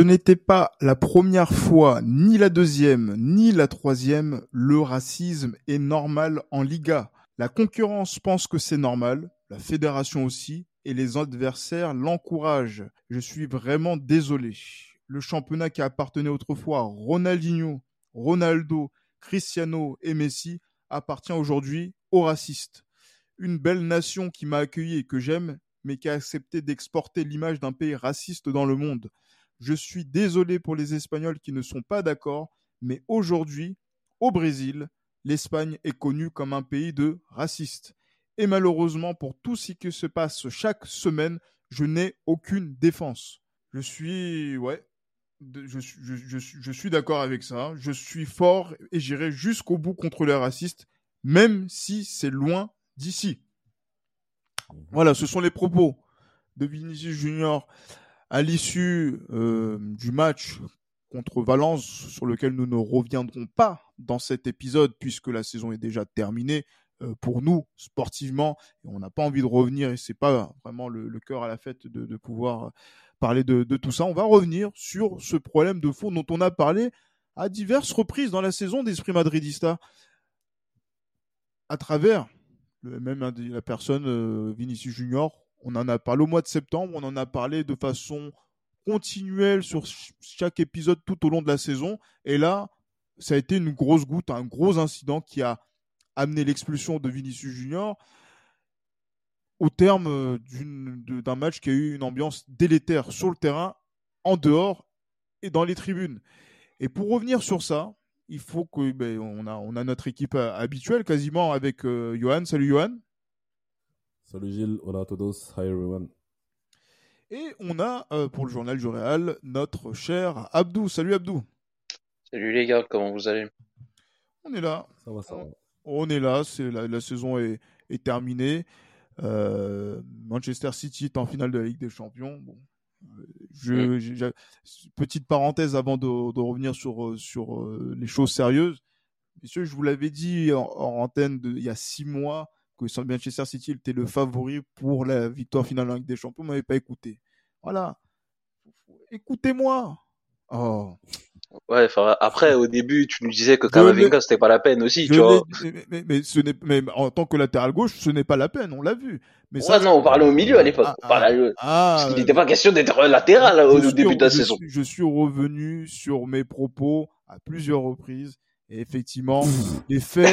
Ce n'était pas la première fois, ni la deuxième, ni la troisième, le racisme est normal en Liga. La concurrence pense que c'est normal, la fédération aussi, et les adversaires l'encouragent. Je suis vraiment désolé. Le championnat qui appartenait autrefois à Ronaldinho, Ronaldo, Cristiano et Messi appartient aujourd'hui aux racistes. Une belle nation qui m'a accueilli et que j'aime, mais qui a accepté d'exporter l'image d'un pays raciste dans le monde. Je suis désolé pour les Espagnols qui ne sont pas d'accord, mais aujourd'hui, au Brésil, l'Espagne est connue comme un pays de racistes. Et malheureusement, pour tout ce qui se passe chaque semaine, je n'ai aucune défense. Je suis, ouais, je, je suis d'accord avec ça. Je suis fort et j'irai jusqu'au bout contre les racistes, même si c'est loin d'ici. Voilà, ce sont les propos de Vinicius Junior à l'issue euh, du match contre Valence, sur lequel nous ne reviendrons pas dans cet épisode, puisque la saison est déjà terminée euh, pour nous, sportivement, on n'a pas envie de revenir, et c'est pas vraiment le, cœur à la fête de, pouvoir parler de, tout ça. On va revenir sur ce problème de fond dont on a parlé à diverses reprises dans la saison d'Esprit Madridista, à travers le, même des- la personne euh, Vinicius Junior. On en a parlé au mois de septembre, on en a parlé de façon continuelle sur ch- chaque épisode tout au long de la saison. Et là, ça a été une grosse goutte, un gros incident qui a amené l'expulsion de Vinicius Junior au terme euh, d'un match qui a eu une ambiance délétère sur le terrain, en dehors et dans les tribunes. Et pour revenir sur ça, il faut que ben, on a on a notre équipe euh, habituelle quasiment avec euh, Johan. Salut Johan. Salut Gilles, hola a todos, hi everyone. Et on a euh, pour le journal du Real notre cher Abdou. Salut Abdou. Salut les gars, comment vous allez? On est là. Ça va, ça va. On est là. C'est la, la saison est, est terminée. Euh, Manchester City est en finale de la Ligue des Champions. Bon, euh, je, j'ai- petite parenthèse avant de, de revenir sur sur euh, les choses sérieuses. Messieurs, je vous l'avais dit en, en antenne de, il y a six mois que Manchester City était le favori pour la victoire finale la Ligue des Champions. Vous m'avez pas écouté. Voilà. Écoutez-moi. Oh. Ouais, après, au début, tu nous disais que Kamavinga, c'était pas la peine aussi, tu vois. mais, mais- mais ce n'est, mais en tant que latéral gauche, ce n'est pas la peine, on l'a vu. Mais Ouais, non, on parlait au milieu à l'époque. Ah, ah, Parce qu'il n'était pas question d'être latéral je au suis- début de la je saison. suis- je suis revenu sur mes propos à plusieurs reprises. Et effectivement, les faits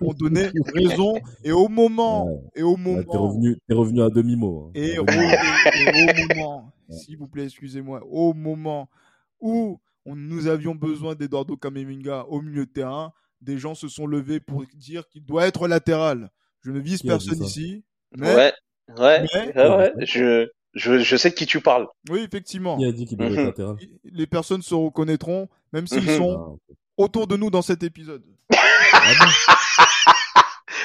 ont donné raison. Et au moment, et au moment, t'es revenu, t'es revenu à demi-mot. hein. et au, et- et au moment, s'il vous plaît, excusez-moi, au moment où on, nous avions besoin d'Eduardo Camavinga au milieu de terrain, des gens se sont levés pour dire qu'il doit être latéral. Je ne vise personne ici. Mais, Ouais, ouais, mais- ouais, ouais, je, je, je sais de qui tu parles. oui, effectivement, Qui a dit qu'il devait Mhm. être latéral les personnes se reconnaîtront, même s'ils Mhm. sont Ah. Autour de nous dans cet épisode.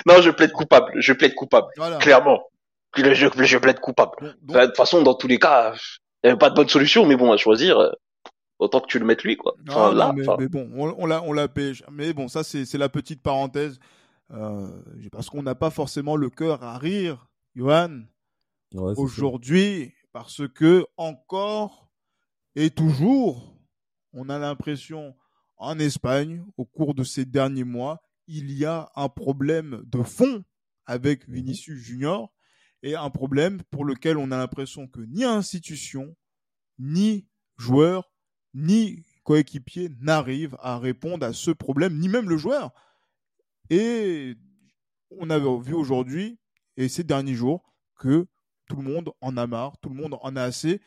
Non, je plaide coupable, je plaide coupable, Voilà. clairement. Je, je, je plaide coupable. Donc- donc- Enfin, de toute façon, dans tous les cas, il n'y avait pas de bonne solution, mais bon, à choisir, euh, autant que tu le mettes lui, quoi. Ah, Enfin, non, là, mais, enfin, mais bon, on, on l'a, on l'a pêche. Mais bon, ça, c'est, la petite parenthèse. Euh, parce qu'on n'a pas forcément le cœur à rire, Johan, Ouais, aujourd'hui, parce que encore et toujours, on a l'impression en Espagne, au cours de ces derniers mois, il y a un problème de fond avec Mhm. Vinicius Junior et un problème pour lequel on a l'impression que ni institution, ni joueur, ni coéquipier n'arrivent à répondre à ce problème, ni même le joueur. Et on avait vu aujourd'hui et ces derniers jours que tout le monde en a marre, tout le monde en a assez.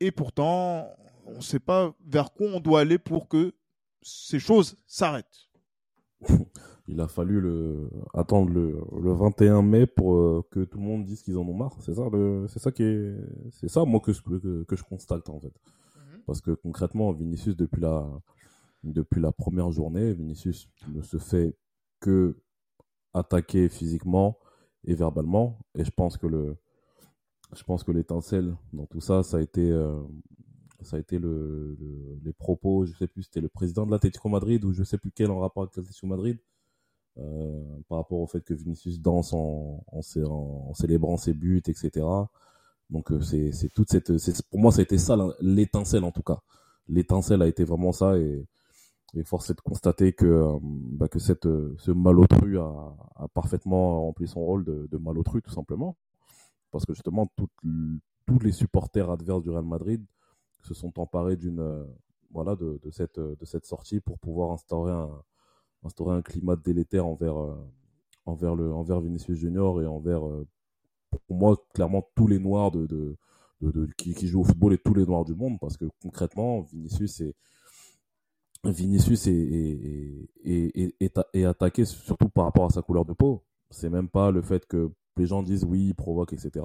Et pourtant, on ne sait pas vers quoi on doit aller pour que ces choses s'arrêtent. il a fallu le, attendre le, le 21 mai pour euh, que tout le monde dise qu'ils en ont marre. C'est ça, le, c'est ça qui est, c'est ça, moi, que, que, que je constate, en fait. Mhm. Parce que concrètement, Vinicius, depuis la, depuis la première journée, Vinicius ne se fait que attaquer physiquement et verbalement. Et je pense que le, je pense que l'étincelle dans tout ça, ça a été, euh, ça a été le, le- les propos, je sais plus, c'était le président de l'Atlético Madrid ou je sais plus quel en rapport avec l'Atlético Madrid, euh, par rapport au fait que Vinicius danse en, en, cé- en- en célébrant ses buts, etc. Donc euh, c'est c'est toute cette, pour moi ça a été ça l'étincelle en tout cas. L'étincelle a été vraiment ça et, et force est de constater que euh, bah, que cette ce malotru a, a parfaitement rempli son rôle de, de malotru tout simplement parce que justement tous les supporters adverses du Real Madrid se sont emparés d'une euh, voilà de, cette euh, de cette sortie pour pouvoir instaurer un instaurer un climat délétère envers euh, envers envers Vinicius Junior et envers pour moi clairement tous les noirs de, de, qui, jouent au football et tous les noirs du monde parce que concrètement Vinicius est Vinicius est, est, est- est attaqué surtout par rapport à sa couleur de peau. C'est même pas le fait que les gens disent oui, provoque, etc.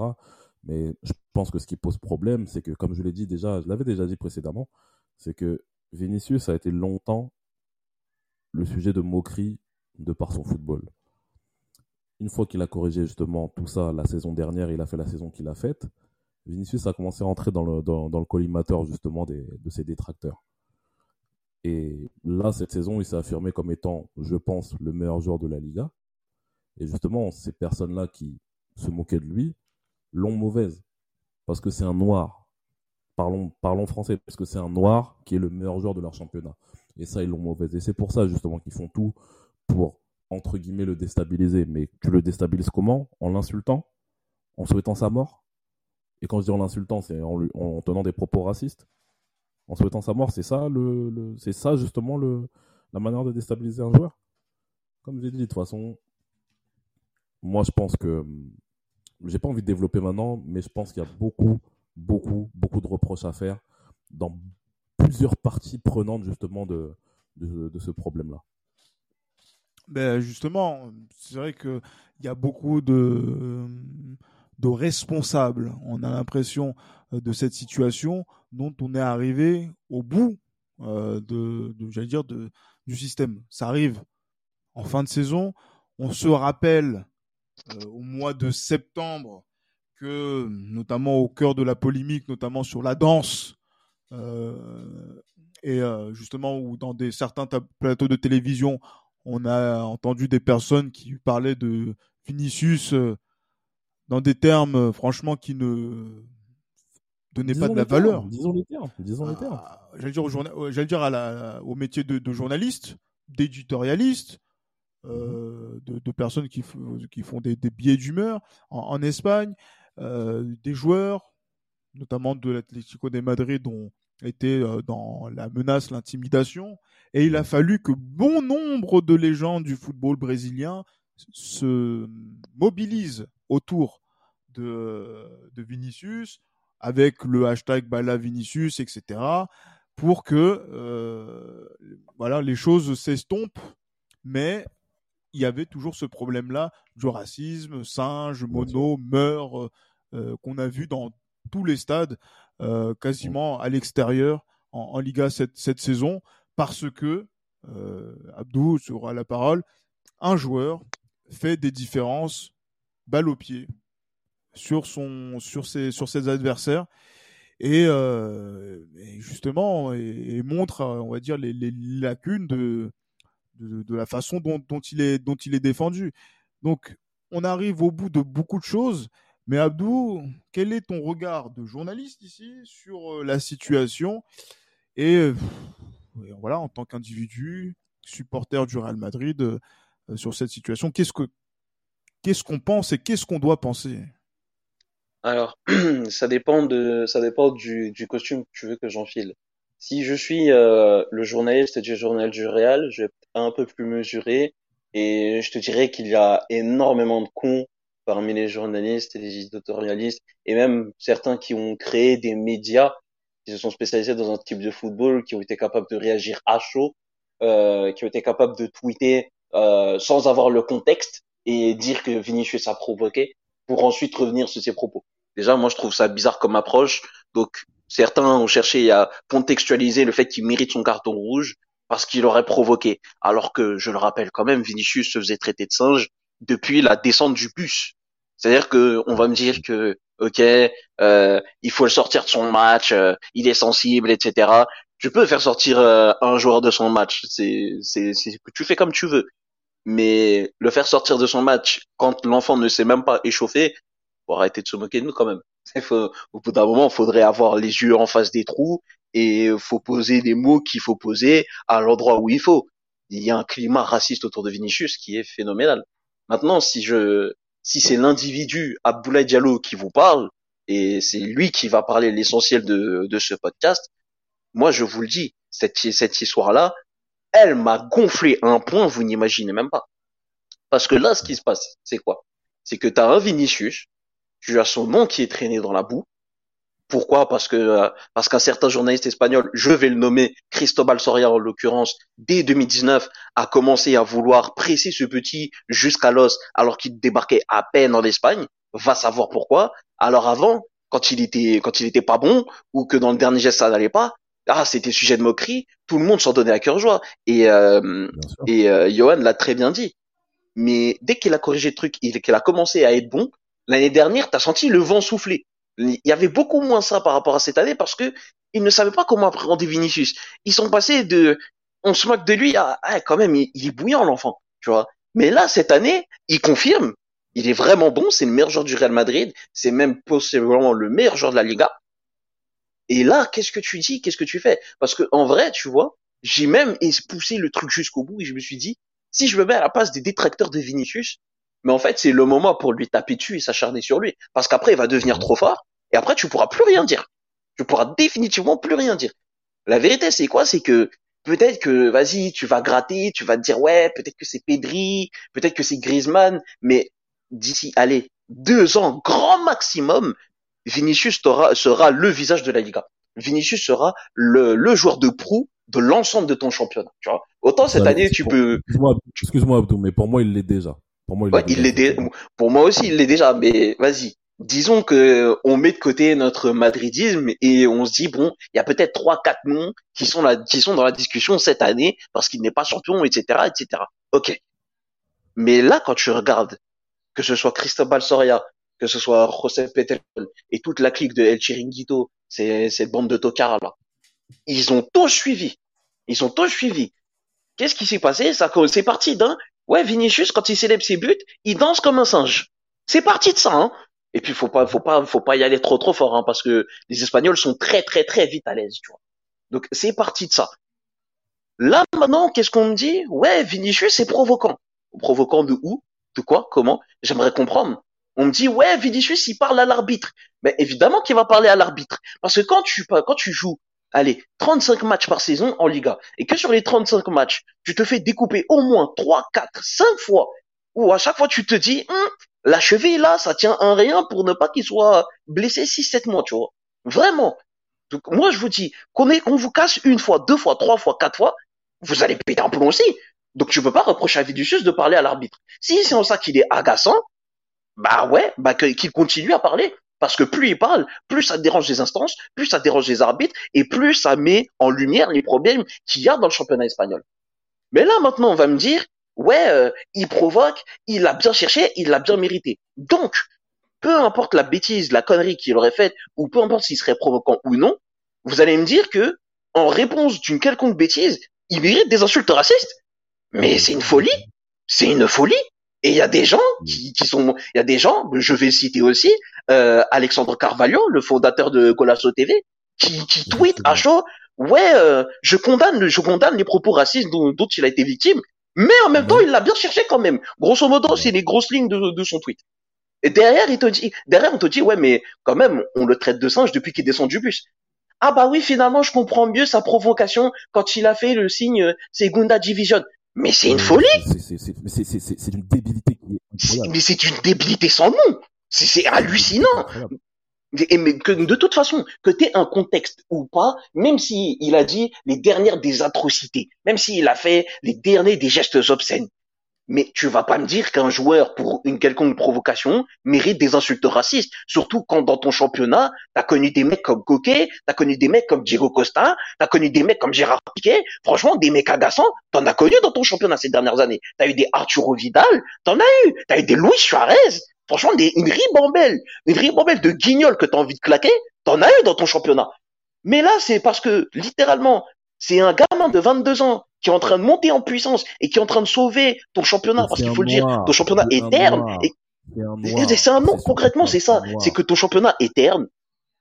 Mais je pense que ce qui pose problème, c'est que, comme je l'ai dit déjà, je l'avais déjà dit précédemment, c'est que Vinicius a été longtemps le sujet de moquerie de par son football. Une fois qu'il a corrigé justement tout ça la saison dernière, il a fait la saison qu'il a faite, Vinicius a commencé à entrer dans le, dans, collimateur justement de ses détracteurs. Et là, cette saison, il s'est affirmé comme étant, je pense, le meilleur joueur de la Liga. Et justement, ces personnes-là qui se moquaient de lui l'ont mauvaise. Parce que c'est un noir. Parlons, parlons français. Parce que c'est un noir qui est le meilleur joueur de leur championnat. Et ça, ils l'ont mauvaise. Et c'est pour ça, justement, qu'ils font tout pour, entre guillemets, le déstabiliser. Mais tu le déstabilises comment? En l'insultant? En souhaitant sa mort? Et quand je dis en l'insultant, c'est en, en tenant des propos racistes? En souhaitant sa mort, c'est ça, le, le- c'est ça justement le, la manière de déstabiliser un joueur? Comme j'ai dit, de toute façon, moi, je pense que. J'ai pas envie de développer maintenant, mais je pense qu'il y a beaucoup, beaucoup, beaucoup de reproches à faire dans plusieurs parties prenantes, justement, de, ce problème-là. Ben justement, c'est vrai qu'il y a beaucoup de, responsables, on a l'impression, de cette situation dont on est arrivé au bout euh, de, j'allais dire, du système. Ça arrive en fin de saison. On se rappelle au mois de septembre que, notamment au cœur de la polémique, notamment sur la danse, euh, et euh, justement où dans des certains ta- plateaux de télévision, on a entendu des personnes qui parlaient de Vinicius euh, dans des termes, euh, franchement, qui ne donnaient pas de la termes, valeur. Disons les termes. Disons les termes. à- j'allais dire, au, journa- euh, j'allais dire à la, au métier de, de journaliste, d'éditorialiste, euh, de, personnes qui, qui font des, des billets d'humeur en, Espagne, euh, des joueurs, notamment de l'Atlético de Madrid, dont était euh, dans la menace, l'intimidation. Et il a fallu que bon nombre de légendes du football brésilien se mobilisent autour de, Vinicius avec le hashtag Bala Vinicius, etc., pour que voilà, les choses s'estompent. Mais il y avait toujours ce problème-là du racisme, singe, mono, meurt, euh, qu'on a vu dans tous les stades, euh, quasiment à l'extérieur en, en Liga cette, cette saison, parce que, euh, Abdou aura la parole, un joueur fait des différences balle au pied sur, son, sur, ses, sur ses adversaires et, euh, et justement et, et montre, euh, on va dire, les, les lacunes de, de, la façon dont, il est, dont il est défendu. Donc, on arrive au bout de beaucoup de choses. Mais Abdou, quel est ton regard de journaliste ici sur euh, la situation? Et, euh, et voilà, en tant qu'individu, supporter du Real Madrid, euh, sur cette situation, qu'est-ce que qu'est-ce qu'on pense et qu'est-ce qu'on doit penser? Alors, ça dépend de, ça dépend du, costume que tu veux que j'enfile. Si je suis le journaliste du journal du Real, je vais un peu plus mesuré et je te dirais qu'il y a énormément de cons parmi les journalistes et les éditorialistes et même certains qui ont créé des médias qui se sont spécialisés dans un type de football, qui ont été capables de réagir à chaud, euh, qui ont été capables de tweeter euh, sans avoir le contexte et dire que Vinicius a provoqué pour ensuite revenir sur ses propos. Déjà, moi, je trouve ça bizarre comme approche. Donc, certains ont cherché à contextualiser le fait qu'il mérite son carton rouge parce qu'il aurait provoqué. Alors que, je le rappelle quand même, Vinicius se faisait traiter de singe depuis la descente du bus. C'est-à-dire que on va me dire que, ok, euh, il faut le sortir de son match, euh, il est sensible, etc. Tu peux faire sortir euh, un joueur de son match, c'est, c'est, tu fais comme tu veux. Mais le faire sortir de son match quand l'enfant ne s'est même pas échauffé, faut arrêter de se moquer de nous quand même. Au bout d'un moment, faudrait avoir les yeux en face des trous et faut poser des mots qu'il faut poser à l'endroit où il faut. Il y a un climat raciste autour de Vinicius qui est phénoménal. Maintenant, si je, si c'est l'individu Abdoulaye Diallo qui vous parle et c'est lui qui va parler l'essentiel de, de ce podcast, moi je vous le dis, cette, cette histoire-là, elle m'a gonflé un point, vous n'imaginez même pas. Parce que là, ce qui se passe, c'est quoi? C'est que tu as un Vinicius, tu as son nom qui est traîné dans la boue. Pourquoi? Parce que euh, parce qu'un certain journaliste espagnol, je vais le nommer Cristobal Soria en l'occurrence, dès 2019 a commencé à vouloir presser ce petit jusqu'à l'os alors qu'il débarquait à peine en Espagne. Va savoir pourquoi. Alors avant, quand il était quand il était pas bon ou que dans le dernier geste ça n'allait pas, ah c'était sujet de moquerie, tout le monde s'en donnait à cœur joie. Et euh, et euh, Johan l'a très bien dit. Mais dès qu'il a corrigé le truc, et qu'il a commencé à être bon, l'année dernière, t'as senti le vent souffler. Il y avait beaucoup moins ça par rapport à cette année parce que ils ne savaient pas comment appréhender Vinicius. Ils sont passés de, on se moque de lui à, ah, quand même, il, est bouillant l'enfant, tu vois. Mais là, cette année, il confirme, il est vraiment bon, c'est le meilleur joueur du Real Madrid, c'est même possiblement le meilleur joueur de la Liga. Et là, qu'est-ce que tu dis, qu'est-ce que tu fais? Parce que en vrai, tu vois, j'ai même poussé le truc jusqu'au bout et je me suis dit, si je me mets à la place des détracteurs de Vinicius, mais en fait, c'est le moment pour lui taper dessus et s'acharner sur lui. Parce qu'après, il va devenir trop fort. Et après, tu pourras plus rien dire. Tu pourras définitivement plus rien dire. La vérité, c'est quoi? C'est que peut-être que, vas-y, tu vas gratter, tu vas te dire, ouais, peut-être que c'est Pedri, peut-être que c'est Griezmann, mais d'ici, allez, deux ans, grand maximum, Vinicius sera le visage de la Liga. Vinicius sera le, le joueur de proue de l'ensemble de ton championnat. Tu vois. Autant cette année, tu peux. Excuse-moi, Abdou, mais pour moi, il l'est déjà. Pour moi, il l'est Pour moi aussi, il l'est déjà. Mais vas-y. Disons que on met de côté notre madridisme et on se dit bon, il y a peut-être trois, quatre noms qui sont là, qui sont dans la discussion cette année parce qu'il n'est pas champion, etc., etc. Ok. Mais là, quand tu regardes, que ce soit Cristobal Soria, que ce soit José Petel et toute la clique de El Chiringuito, c'est cette bande de tocards là, ils ont tous suivi. Ils ont tous suivi. Qu'est-ce qui s'est passé? Ça, c'est parti d'un Ouais, Vinicius, quand il célèbre ses buts, il danse comme un singe. C'est parti de ça, hein. Et puis, faut pas, faut pas, faut pas y aller trop, trop fort, hein, parce que les Espagnols sont très, très, très vite à l'aise, tu vois. Donc, c'est parti de ça. Là, maintenant, qu'est-ce qu'on me dit? Ouais, Vinicius, c'est provoquant. Provoquant de où? De quoi? Comment? J'aimerais comprendre. On me dit, ouais, Vinicius, il parle à l'arbitre. Mais évidemment qu'il va parler à l'arbitre. Parce que quand tu, quand tu joues allez, 35 matchs par saison en Liga, et que sur les 35 matchs, tu te fais découper au moins 3, 4, 5 fois, ou à chaque fois tu te dis, hum, la cheville là, ça tient un rien pour ne pas qu'il soit blessé 6, 7 mois, tu vois. Vraiment. Donc moi je vous dis, qu'on qu'on vous casse une fois, deux fois, trois fois, quatre fois, vous allez péter un plomb aussi. Donc tu peux pas reprocher à Vinicius de parler à l'arbitre. Si c'est en ça qu'il est agaçant, bah ouais, bah qu'il continue à parler. Parce que plus il parle, plus ça dérange les instances, plus ça dérange les arbitres, et plus ça met en lumière les problèmes qu'il y a dans le championnat espagnol. Mais là, maintenant, on va me dire, ouais, euh, il provoque, il l'a bien cherché, il l'a bien mérité. Donc, peu importe la bêtise, la connerie qu'il aurait faite, ou peu importe s'il serait provoquant ou non, vous allez me dire que, en réponse d'une quelconque bêtise, il mérite des insultes racistes. Mais c'est une folie. C'est une folie. Et il y a des gens qui, qui sont, il y a des gens, je vais citer aussi, euh, Alexandre Carvalho, le fondateur de Golasso TV, qui, qui tweet à chaud, ouais, euh, je condamne, je condamne les propos racistes dont, dont il a été victime, mais en même temps, il l'a bien cherché quand même. Grosso modo, c'est les grosses lignes de, de son tweet. Et derrière, il te dit, derrière, on te dit, ouais, mais quand même, on le traite de singe depuis qu'il descend du bus. Ah bah oui, finalement, je comprends mieux sa provocation quand il a fait le signe euh, Segunda Division. Mais c'est une folie. C'est une débilité Mais c'est une débilité sans nom. C'est hallucinant. Et mais de toute façon, que tu un contexte ou pas, même si a dit les dernières des atrocités, même s'il a fait les derniers des gestes obscènes, Mais tu vas pas me dire qu'un joueur, pour une quelconque provocation, mérite des insultes racistes. Surtout quand dans ton championnat, t'as connu des mecs comme Coquet, t'as connu des mecs comme Diego Costa, t'as connu des mecs comme Gérard Piquet. Franchement, des mecs agaçants, t'en as connu dans ton championnat ces dernières années. T'as eu des Arturo Vidal, t'en as eu. T'as eu des Luis Suarez. Franchement, des, une ribambelle, une ribambelle de guignols que t'as envie de claquer, t'en as eu dans ton championnat. Mais là, c'est parce que, littéralement, c'est un gamin de 22 ans qui est en train de monter en puissance et qui est en train de sauver ton championnat, parce qu'il faut le dire, ton championnat est terne. C'est un nom, concrètement, c'est ça. C'est que ton championnat est terne.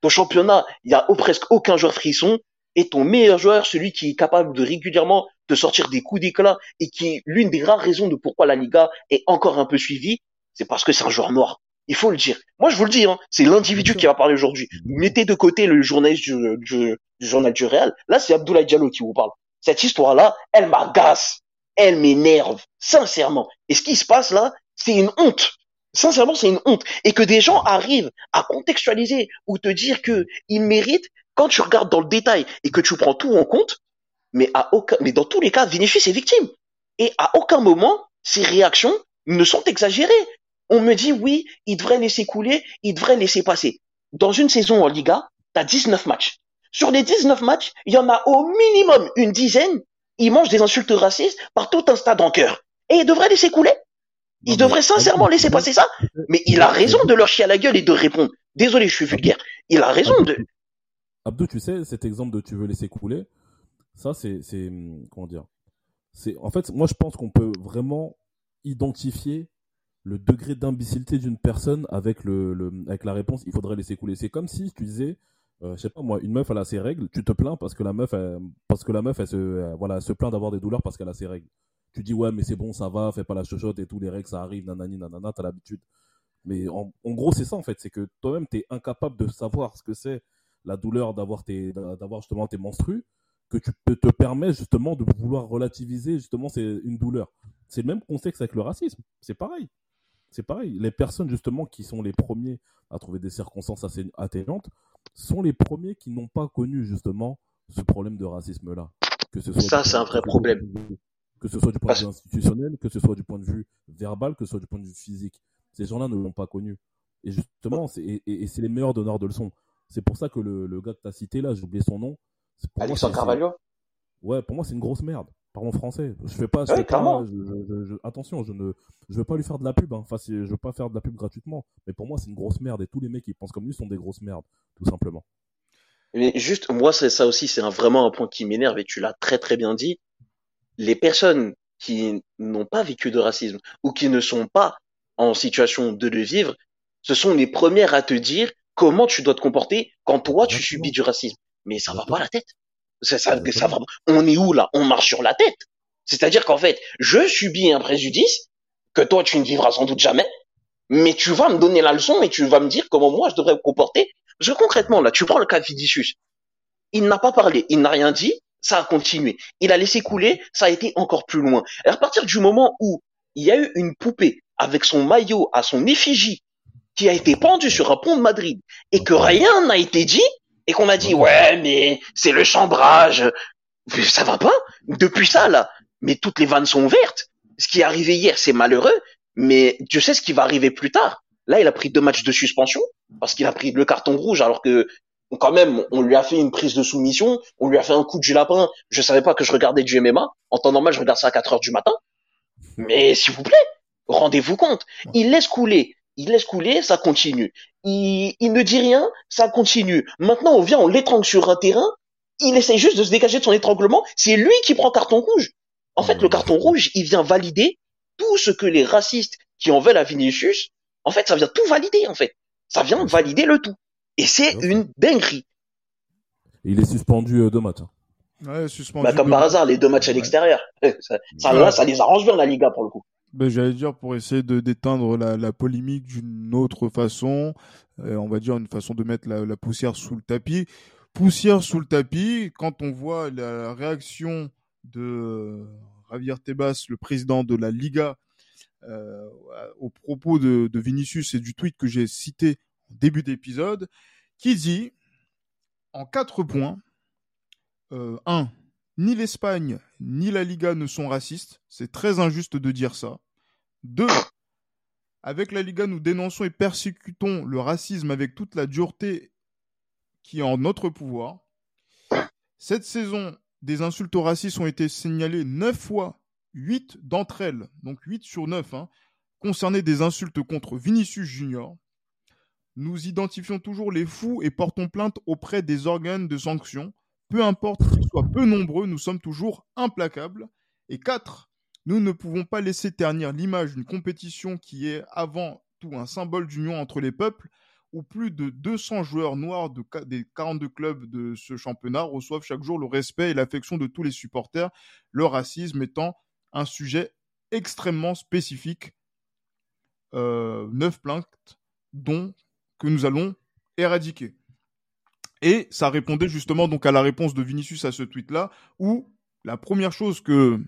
Ton championnat, il y a presque aucun joueur frisson. Et ton meilleur joueur, celui qui est capable de régulièrement de sortir des coups d'éclat et qui est l'une des rares raisons de pourquoi la Liga est encore un peu suivie, c'est parce que c'est un joueur noir. Il faut le dire. Moi, je vous le dis, hein, c'est l'individu qui va parler aujourd'hui. Mettez de côté le journaliste du, du, du journal du Real. Là, c'est Abdoulaye Diallo qui vous parle. Cette histoire-là, elle m'agace. Elle m'énerve. Sincèrement. Et ce qui se passe là, c'est une honte. Sincèrement, c'est une honte. Et que des gens arrivent à contextualiser ou te dire que ils méritent quand tu regardes dans le détail et que tu prends tout en compte, mais à aucun, mais dans tous les cas, Vinicius est victime. Et à aucun moment, ses réactions ne sont exagérées. On me dit, oui, il devrait laisser couler, il devrait laisser passer. Dans une saison en Liga, tu as 19 matchs. Sur les 19 matchs, il y en a au minimum une dizaine, ils mangent des insultes racistes par tout un stade en cœur. Et il devrait laisser couler. Il devrait sincèrement laisser passer ça. Mais il a raison de leur chier à la gueule et de répondre. Désolé, je suis vulgaire. Il a raison de... Abdou, tu sais, cet exemple de tu veux laisser couler, ça, c'est, c'est, comment dire, c'est, en fait, moi, je pense qu'on peut vraiment identifier le degré d'imbécilité d'une personne avec le, avec la réponse, il faudrait laisser couler. C'est comme si tu disais, euh, je sais pas moi, une meuf elle a ses règles, tu te plains parce que la meuf, elle, parce que la meuf elle se, euh, voilà, se plaint d'avoir des douleurs parce qu'elle a ses règles. Tu dis ouais mais c'est bon, ça va, fais pas la chochotte et tous les règles ça arrive, nanani nanana, t'as l'habitude. Mais en, gros c'est ça en fait, c'est que toi-même t'es incapable de savoir ce que c'est la douleur d'avoir justement tes menstrues, que tu te, te permets justement de vouloir relativiser justement c'est une douleur. C'est le même contexte avec le racisme, c'est pareil c'est pareil. Les personnes justement qui sont les premiers à trouver des circonstances assez atténuantes sont les premiers qui n'ont pas connu justement ce problème de racisme-là. Que ce soit ça, c'est un vrai problème. que ce soit du point de vue institutionnel, que ce soit du point de vue verbal, que ce soit du point de vue physique. Ces gens-là ne l'ont pas connu. Et justement, c'est, et, c'est les meilleurs donneurs de leçons. C'est pour ça que le, le gars que tu as cité là, j'ai oublié son nom. Alexandre Carvalho? Ouais, pour moi, c'est une grosse merde parlons français. Je fais pas, je fais pas attention, je ne, je veux pas lui faire de la pub. Hein. Enfin, je veux pas faire de la pub gratuitement. Mais pour moi, c'est une grosse merde et tous les mecs qui pensent comme lui sont des grosses merdes, tout simplement. Mais juste, moi, c'est ça aussi, c'est vraiment un point qui m'énerve et tu l'as très très bien dit. Les personnes qui n'ont pas vécu de racisme ou qui ne sont pas en situation de le vivre, ce sont les premières à te dire comment tu dois te comporter quand toi tu subis du racisme. Mais ça va pas à la tête. Ça, ça, ça va. On est où là? On marche sur la tête. C'est-à-dire qu'en fait, je subis un préjudice que toi tu ne vivras sans doute jamais, mais tu vas me donner la leçon et tu vas me dire comment moi je devrais me comporter. Parce que concrètement là, tu prends le cas de Vinicius. Il n'a pas parlé, il n'a rien dit, ça a continué. Il a laissé couler, ça a été encore plus loin. Et à partir du moment où il y a eu une poupée avec son maillot à son effigie qui a été pendue sur un pont de Madrid et que rien n'a été dit, et qu'on m'a dit ouais mais c'est le chambrage, ça va pas depuis ça là. Mais toutes les vannes sont ouvertes. Ce qui est arrivé hier c'est malheureux, mais tu sais ce qui va arriver plus tard. Là il a pris deux matchs de suspension parce qu'il a pris le carton rouge alors que quand même on lui a fait une prise de soumission, on lui a fait un coup du lapin. Je savais pas que je regardais du MMA. En temps normal je regarde ça à 4 heures du matin. Mais s'il vous plaît, rendez-vous compte. Il laisse couler il laisse couler, ça continue. Il, il ne dit rien, ça continue. Maintenant, on vient, on l'étrangle sur un terrain, il essaie juste de se dégager de son étranglement, c'est lui qui prend carton rouge. En fait, le carton rouge, il vient valider tout ce que les racistes qui en veulent à Vinicius, en fait, ça vient tout valider, en fait. Ça vient valider le tout. Et c'est une dinguerie. Il est suspendu euh, deux matchs. Hein. Ouais, suspendu. Bah, comme par hasard, les deux matchs à l'extérieur. Ça, ça, ça les arrange bien, la Liga, pour le coup ben, J'allais dire pour essayer de d'éteindre la, polémique d'une autre façon, euh, on va dire une façon de mettre la, poussière sous le tapis. Poussière sous le tapis, quand on voit la réaction de Javier Tebas, le président de la Liga, euh, au propos de, Vinicius et du tweet que j'ai cité au début d'épisode, qui dit en quatre points, euh, un, ni l'Espagne ni la Liga ne sont racistes. C'est très injuste de dire ça. Deux, avec la Liga, nous dénonçons et persécutons le racisme avec toute la dureté qui est en notre pouvoir. Cette saison, des insultes racistes ont été signalées neuf fois, huit d'entre elles, donc huit sur neuf, hein, concernaient des insultes contre Vinicius Junior. Nous identifions toujours les fous et portons plainte auprès des organes de sanction. Peu importe qu'ils soient peu nombreux, nous sommes toujours implacables. Et quatre, nous ne pouvons pas laisser ternir l'image d'une compétition qui est avant tout un symbole d'union entre les peuples, où plus de 200 joueurs noirs de, des 42 clubs de ce championnat reçoivent chaque jour le respect et l'affection de tous les supporters, le racisme étant un sujet extrêmement spécifique. Euh, neuf plaintes, dont que nous allons éradiquer. Et ça répondait justement donc à la réponse de Vinicius à ce tweet-là, où la première chose que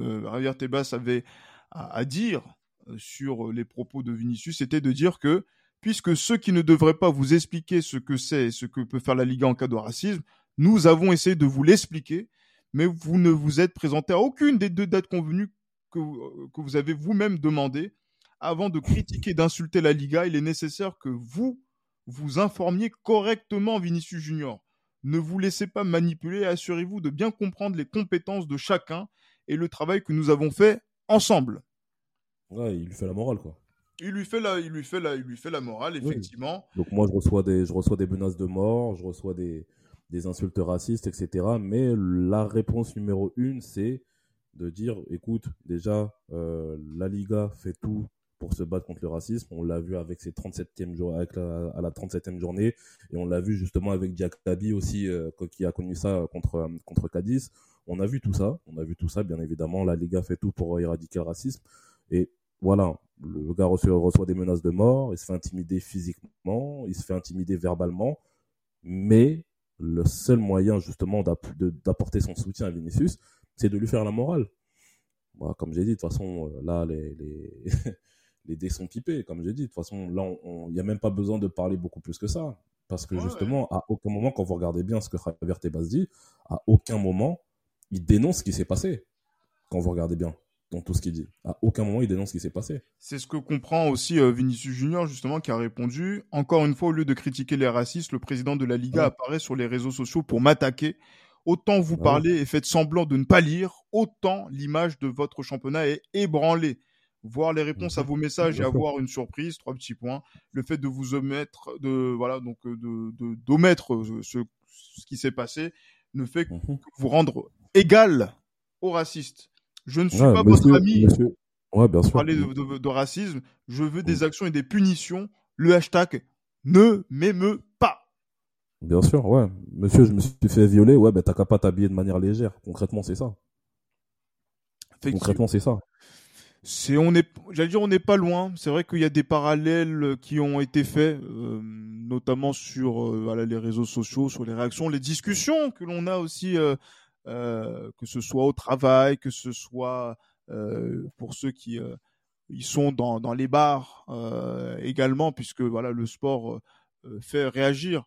euh, Javier Tebas avait à, dire euh, sur les propos de Vinicius, c'était de dire que puisque ceux qui ne devraient pas vous expliquer ce que c'est et ce que peut faire la Liga en cas de racisme, nous avons essayé de vous l'expliquer, mais vous ne vous êtes présenté à aucune des deux dates convenues que, que vous avez vous-même demandé avant de critiquer, d'insulter la Liga, il est nécessaire que vous vous informiez correctement Vinicius Junior. Ne vous laissez pas manipuler et assurez-vous de bien comprendre les compétences de chacun et le travail que nous avons fait ensemble. Ouais, il lui fait la morale, quoi. Il lui fait la, il lui fait la, il lui fait la morale, effectivement. Donc moi, je reçois des, je reçois des menaces de mort, je reçois des, des insultes racistes, etc. Mais la réponse numéro une, c'est de dire, écoute, déjà, euh, la Liga fait tout pour se battre contre le racisme. On l'a vu avec ses 37e jour, avec à la 37e journée, et on l'a vu justement avec Diakabi aussi, euh, qui a connu ça contre euh, contre Cadiz. On a vu tout ça, on a vu tout ça, bien évidemment. La Liga fait tout pour éradiquer le racisme. Et voilà, le gars reçoit, des menaces de mort, il se fait intimider physiquement, il se fait intimider verbalement, mais le seul moyen justement d'apporter son soutien à Vinicius, c'est de lui faire la morale. Moi, comme j'ai dit, de toute façon, euh, là, les, les dés sont pipés, comme j'ai dit. De toute façon, là, il n'y a même pas besoin de parler beaucoup plus que ça. Parce que justement, à aucun moment, quand vous regardez bien ce que Javier Tebas dit, à aucun moment, il dénonce ce qui s'est passé. Quand vous regardez bien dans tout ce qu'il dit. À aucun moment, il dénonce ce qui s'est passé. C'est ce que comprend aussi euh, Vinicius Junior, justement, qui a répondu. Encore une fois, au lieu de critiquer les racistes, le président de la Liga apparaît sur les réseaux sociaux pour m'attaquer. Autant vous parlez et faites semblant de ne pas lire, autant l'image de votre championnat est ébranlée voir les réponses à mhm. vos messages et avoir une surprise, trois petits points. Le fait de vous omettre, de voilà donc euh, de d'omettre euh, ce, ce qui s'est passé ne fait mhm. que vous rendre égal aux racistes. Je ne suis pas votre ami. Ouais, bien sûr. Pour parler de, racisme, je veux des actions et des punitions. Le hashtag ne m'émeut pas. Bien sûr, ouais. Monsieur, je me suis fait violer. Ouais, ben t'as qu'à pas t'habiller de manière légère. Concrètement, c'est ça. Concrètement, c'est ça c'est on est j'allais dire on n'est pas loin. C'est vrai qu'il y a des parallèles qui ont été faits euh, notamment sur euh, voilà, les réseaux sociaux sur les réactions les discussions que l'on a aussi euh, que ce soit au travail que ce soit pour ceux qui ils sont dans, dans les bars également puisque voilà le sport fait réagir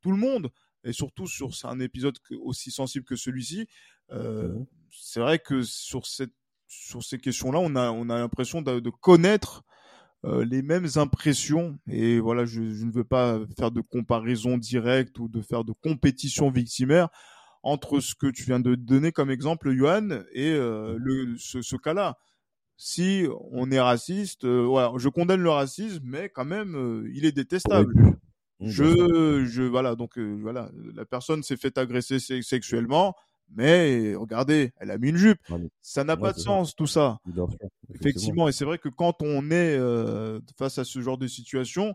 tout le monde. Et surtout sur un épisode aussi sensible que celui-ci mmh. c'est vrai que sur cette sur ces questions-là, on a, on a l'impression de, connaître euh, les mêmes impressions. Et voilà, je, ne veux pas faire de comparaison directe ou de faire de compétition victimaire entre ce que tu viens de donner comme exemple, Johan, et euh, le, ce, cas-là. Si on est raciste, euh, voilà, je condamne le racisme, mais quand même, il est détestable. Je, je, voilà, donc voilà, la personne s'est fait agresser sexuellement mais regardez, elle a mis une jupe. ça n'a pas de sens tout ça. Effectivement, et c'est vrai que quand on est euh, face à ce genre de situation,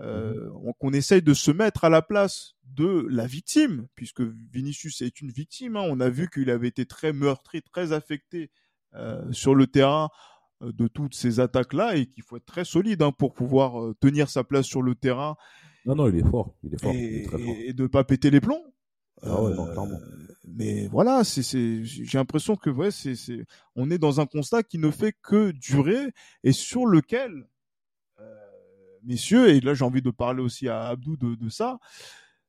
euh, mmh on, essaye de se mettre à la place de la victime, puisque Vinicius est une victime. Hein. On a vu qu'il avait été très meurtri, très affecté euh, sur le terrain de toutes ces attaques-là, et qu'il faut être très solide hein, pour pouvoir tenir sa place sur le terrain. Non, non, il est fort. Il est fort. Et, et de pas péter les plombs. Ah ouais, non, clairement mais voilà, c'est, j'ai l'impression que ouais, c'est, c'est, on est dans un constat qui ne fait que durer et sur lequel, euh, messieurs, et là j'ai envie de parler aussi à Abdou de, de ça,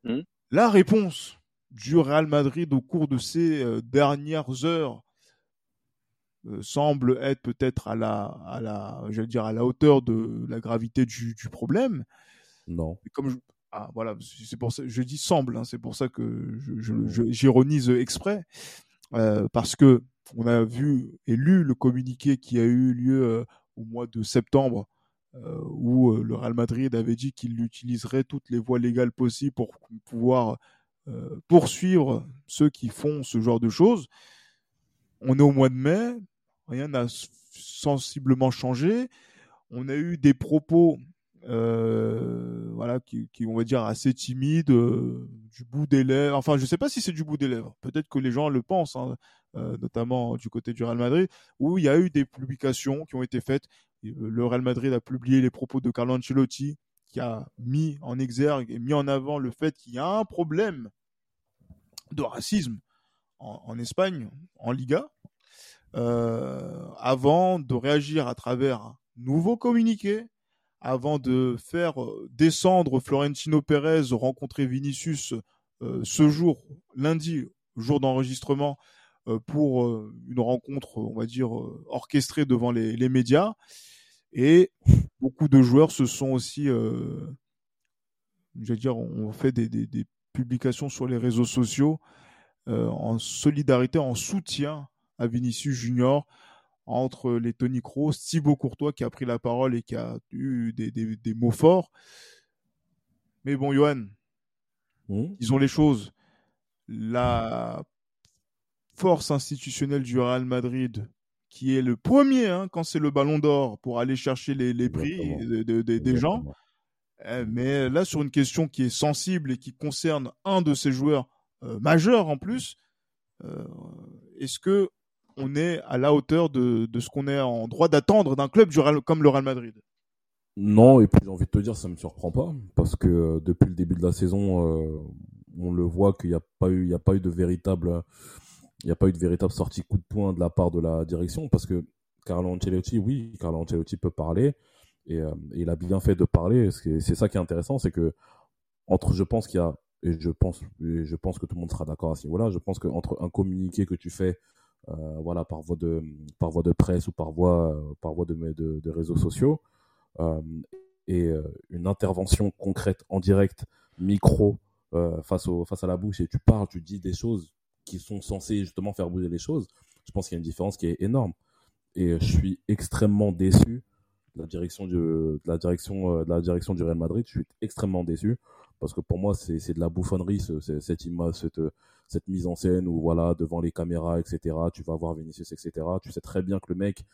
mmh. la réponse du Real Madrid au cours de ces euh, dernières heures euh, semble être peut-être à la, à la, j'allais dire à la hauteur de la gravité du, du problème. Non. comme je, ah, voilà, c'est pour ça, je dis semble, hein, c'est pour ça que j'ironise je, je, exprès, euh, parce que on a vu et lu le communiqué qui a eu lieu euh, au mois de septembre, euh, où le Real Madrid avait dit qu'il utiliserait toutes les voies légales possibles pour pouvoir poursuivre ceux qui font ce genre de choses. On est au mois de mai, rien n'a sensiblement changé. On a eu des propos euh, voilà, qui, on va dire, assez timides, euh, du bout des lèvres. Enfin, je sais pas si c'est du bout des lèvres. Peut-être que les gens le pensent, hein, euh, notamment du côté du Real Madrid, où il y a eu des publications qui ont été faites. Le Real Madrid a publié les propos de Carlo Ancelotti, qui a mis en exergue et mis en avant le fait qu'il y a un problème de racisme en, en Espagne, en Liga, avant de réagir à travers un nouveau communiqué, avant de faire descendre Florentino Pérez rencontrer Vinicius euh, ce jour, lundi, jour d'enregistrement, euh, pour euh, une rencontre, on va dire, orchestrée devant les, médias. Et beaucoup de joueurs se sont aussi, euh, veux dire, ont fait des, des, publications sur les réseaux sociaux en solidarité, en soutien à Vinicius Junior entre les Tony Kroos, Thibaut Courtois qui a pris la parole et qui a eu des, des, des mots forts. Mais bon, Johan, mmh. disons les choses. La force institutionnelle du Real Madrid, qui est le premier, hein, quand c'est le ballon d'or, pour aller chercher les, les prix de, de, de, des gens. Eh, mais là, sur une question qui est sensible et qui concerne un de ces joueurs euh, majeurs en plus, euh, est-ce que on est à la hauteur de, ce qu'on est en droit d'attendre d'un club du comme le Real Madrid Non, et puis j'ai envie de te dire, ça me surprend pas, parce que euh, depuis le début de la saison, euh, on le voit qu'il n'y a pas eu, il y a eu de véritable, pas de véritable sortie coup de poing de la part de la direction, parce que Carlo Ancelotti, oui, Carlo Ancelotti peut parler, et, euh, il a bien fait de parler. C'est ça qui est intéressant, c'est que entre, je pense qu'il y a, et je pense, je pense que tout le monde sera d'accord à ce niveau-là, je pense qu'entre un communiqué que tu fais voilà, par voie de par voie de presse ou par voie par voie de, de, réseaux sociaux euh, et euh, une intervention concrète en direct micro face au face à la bouche et tu parles, tu dis des choses qui sont censées justement faire bouger les choses. Je pense qu'il y a une différence qui est énorme et je suis extrêmement déçu la direction du, la direction de la direction du Real Madrid. Je suis extrêmement déçu parce que pour moi c'est de la bouffonnerie ce, cette image cette cette mise en scène où voilà devant les caméras etc tu vas voir Vinicius etc tu sais très bien que le mec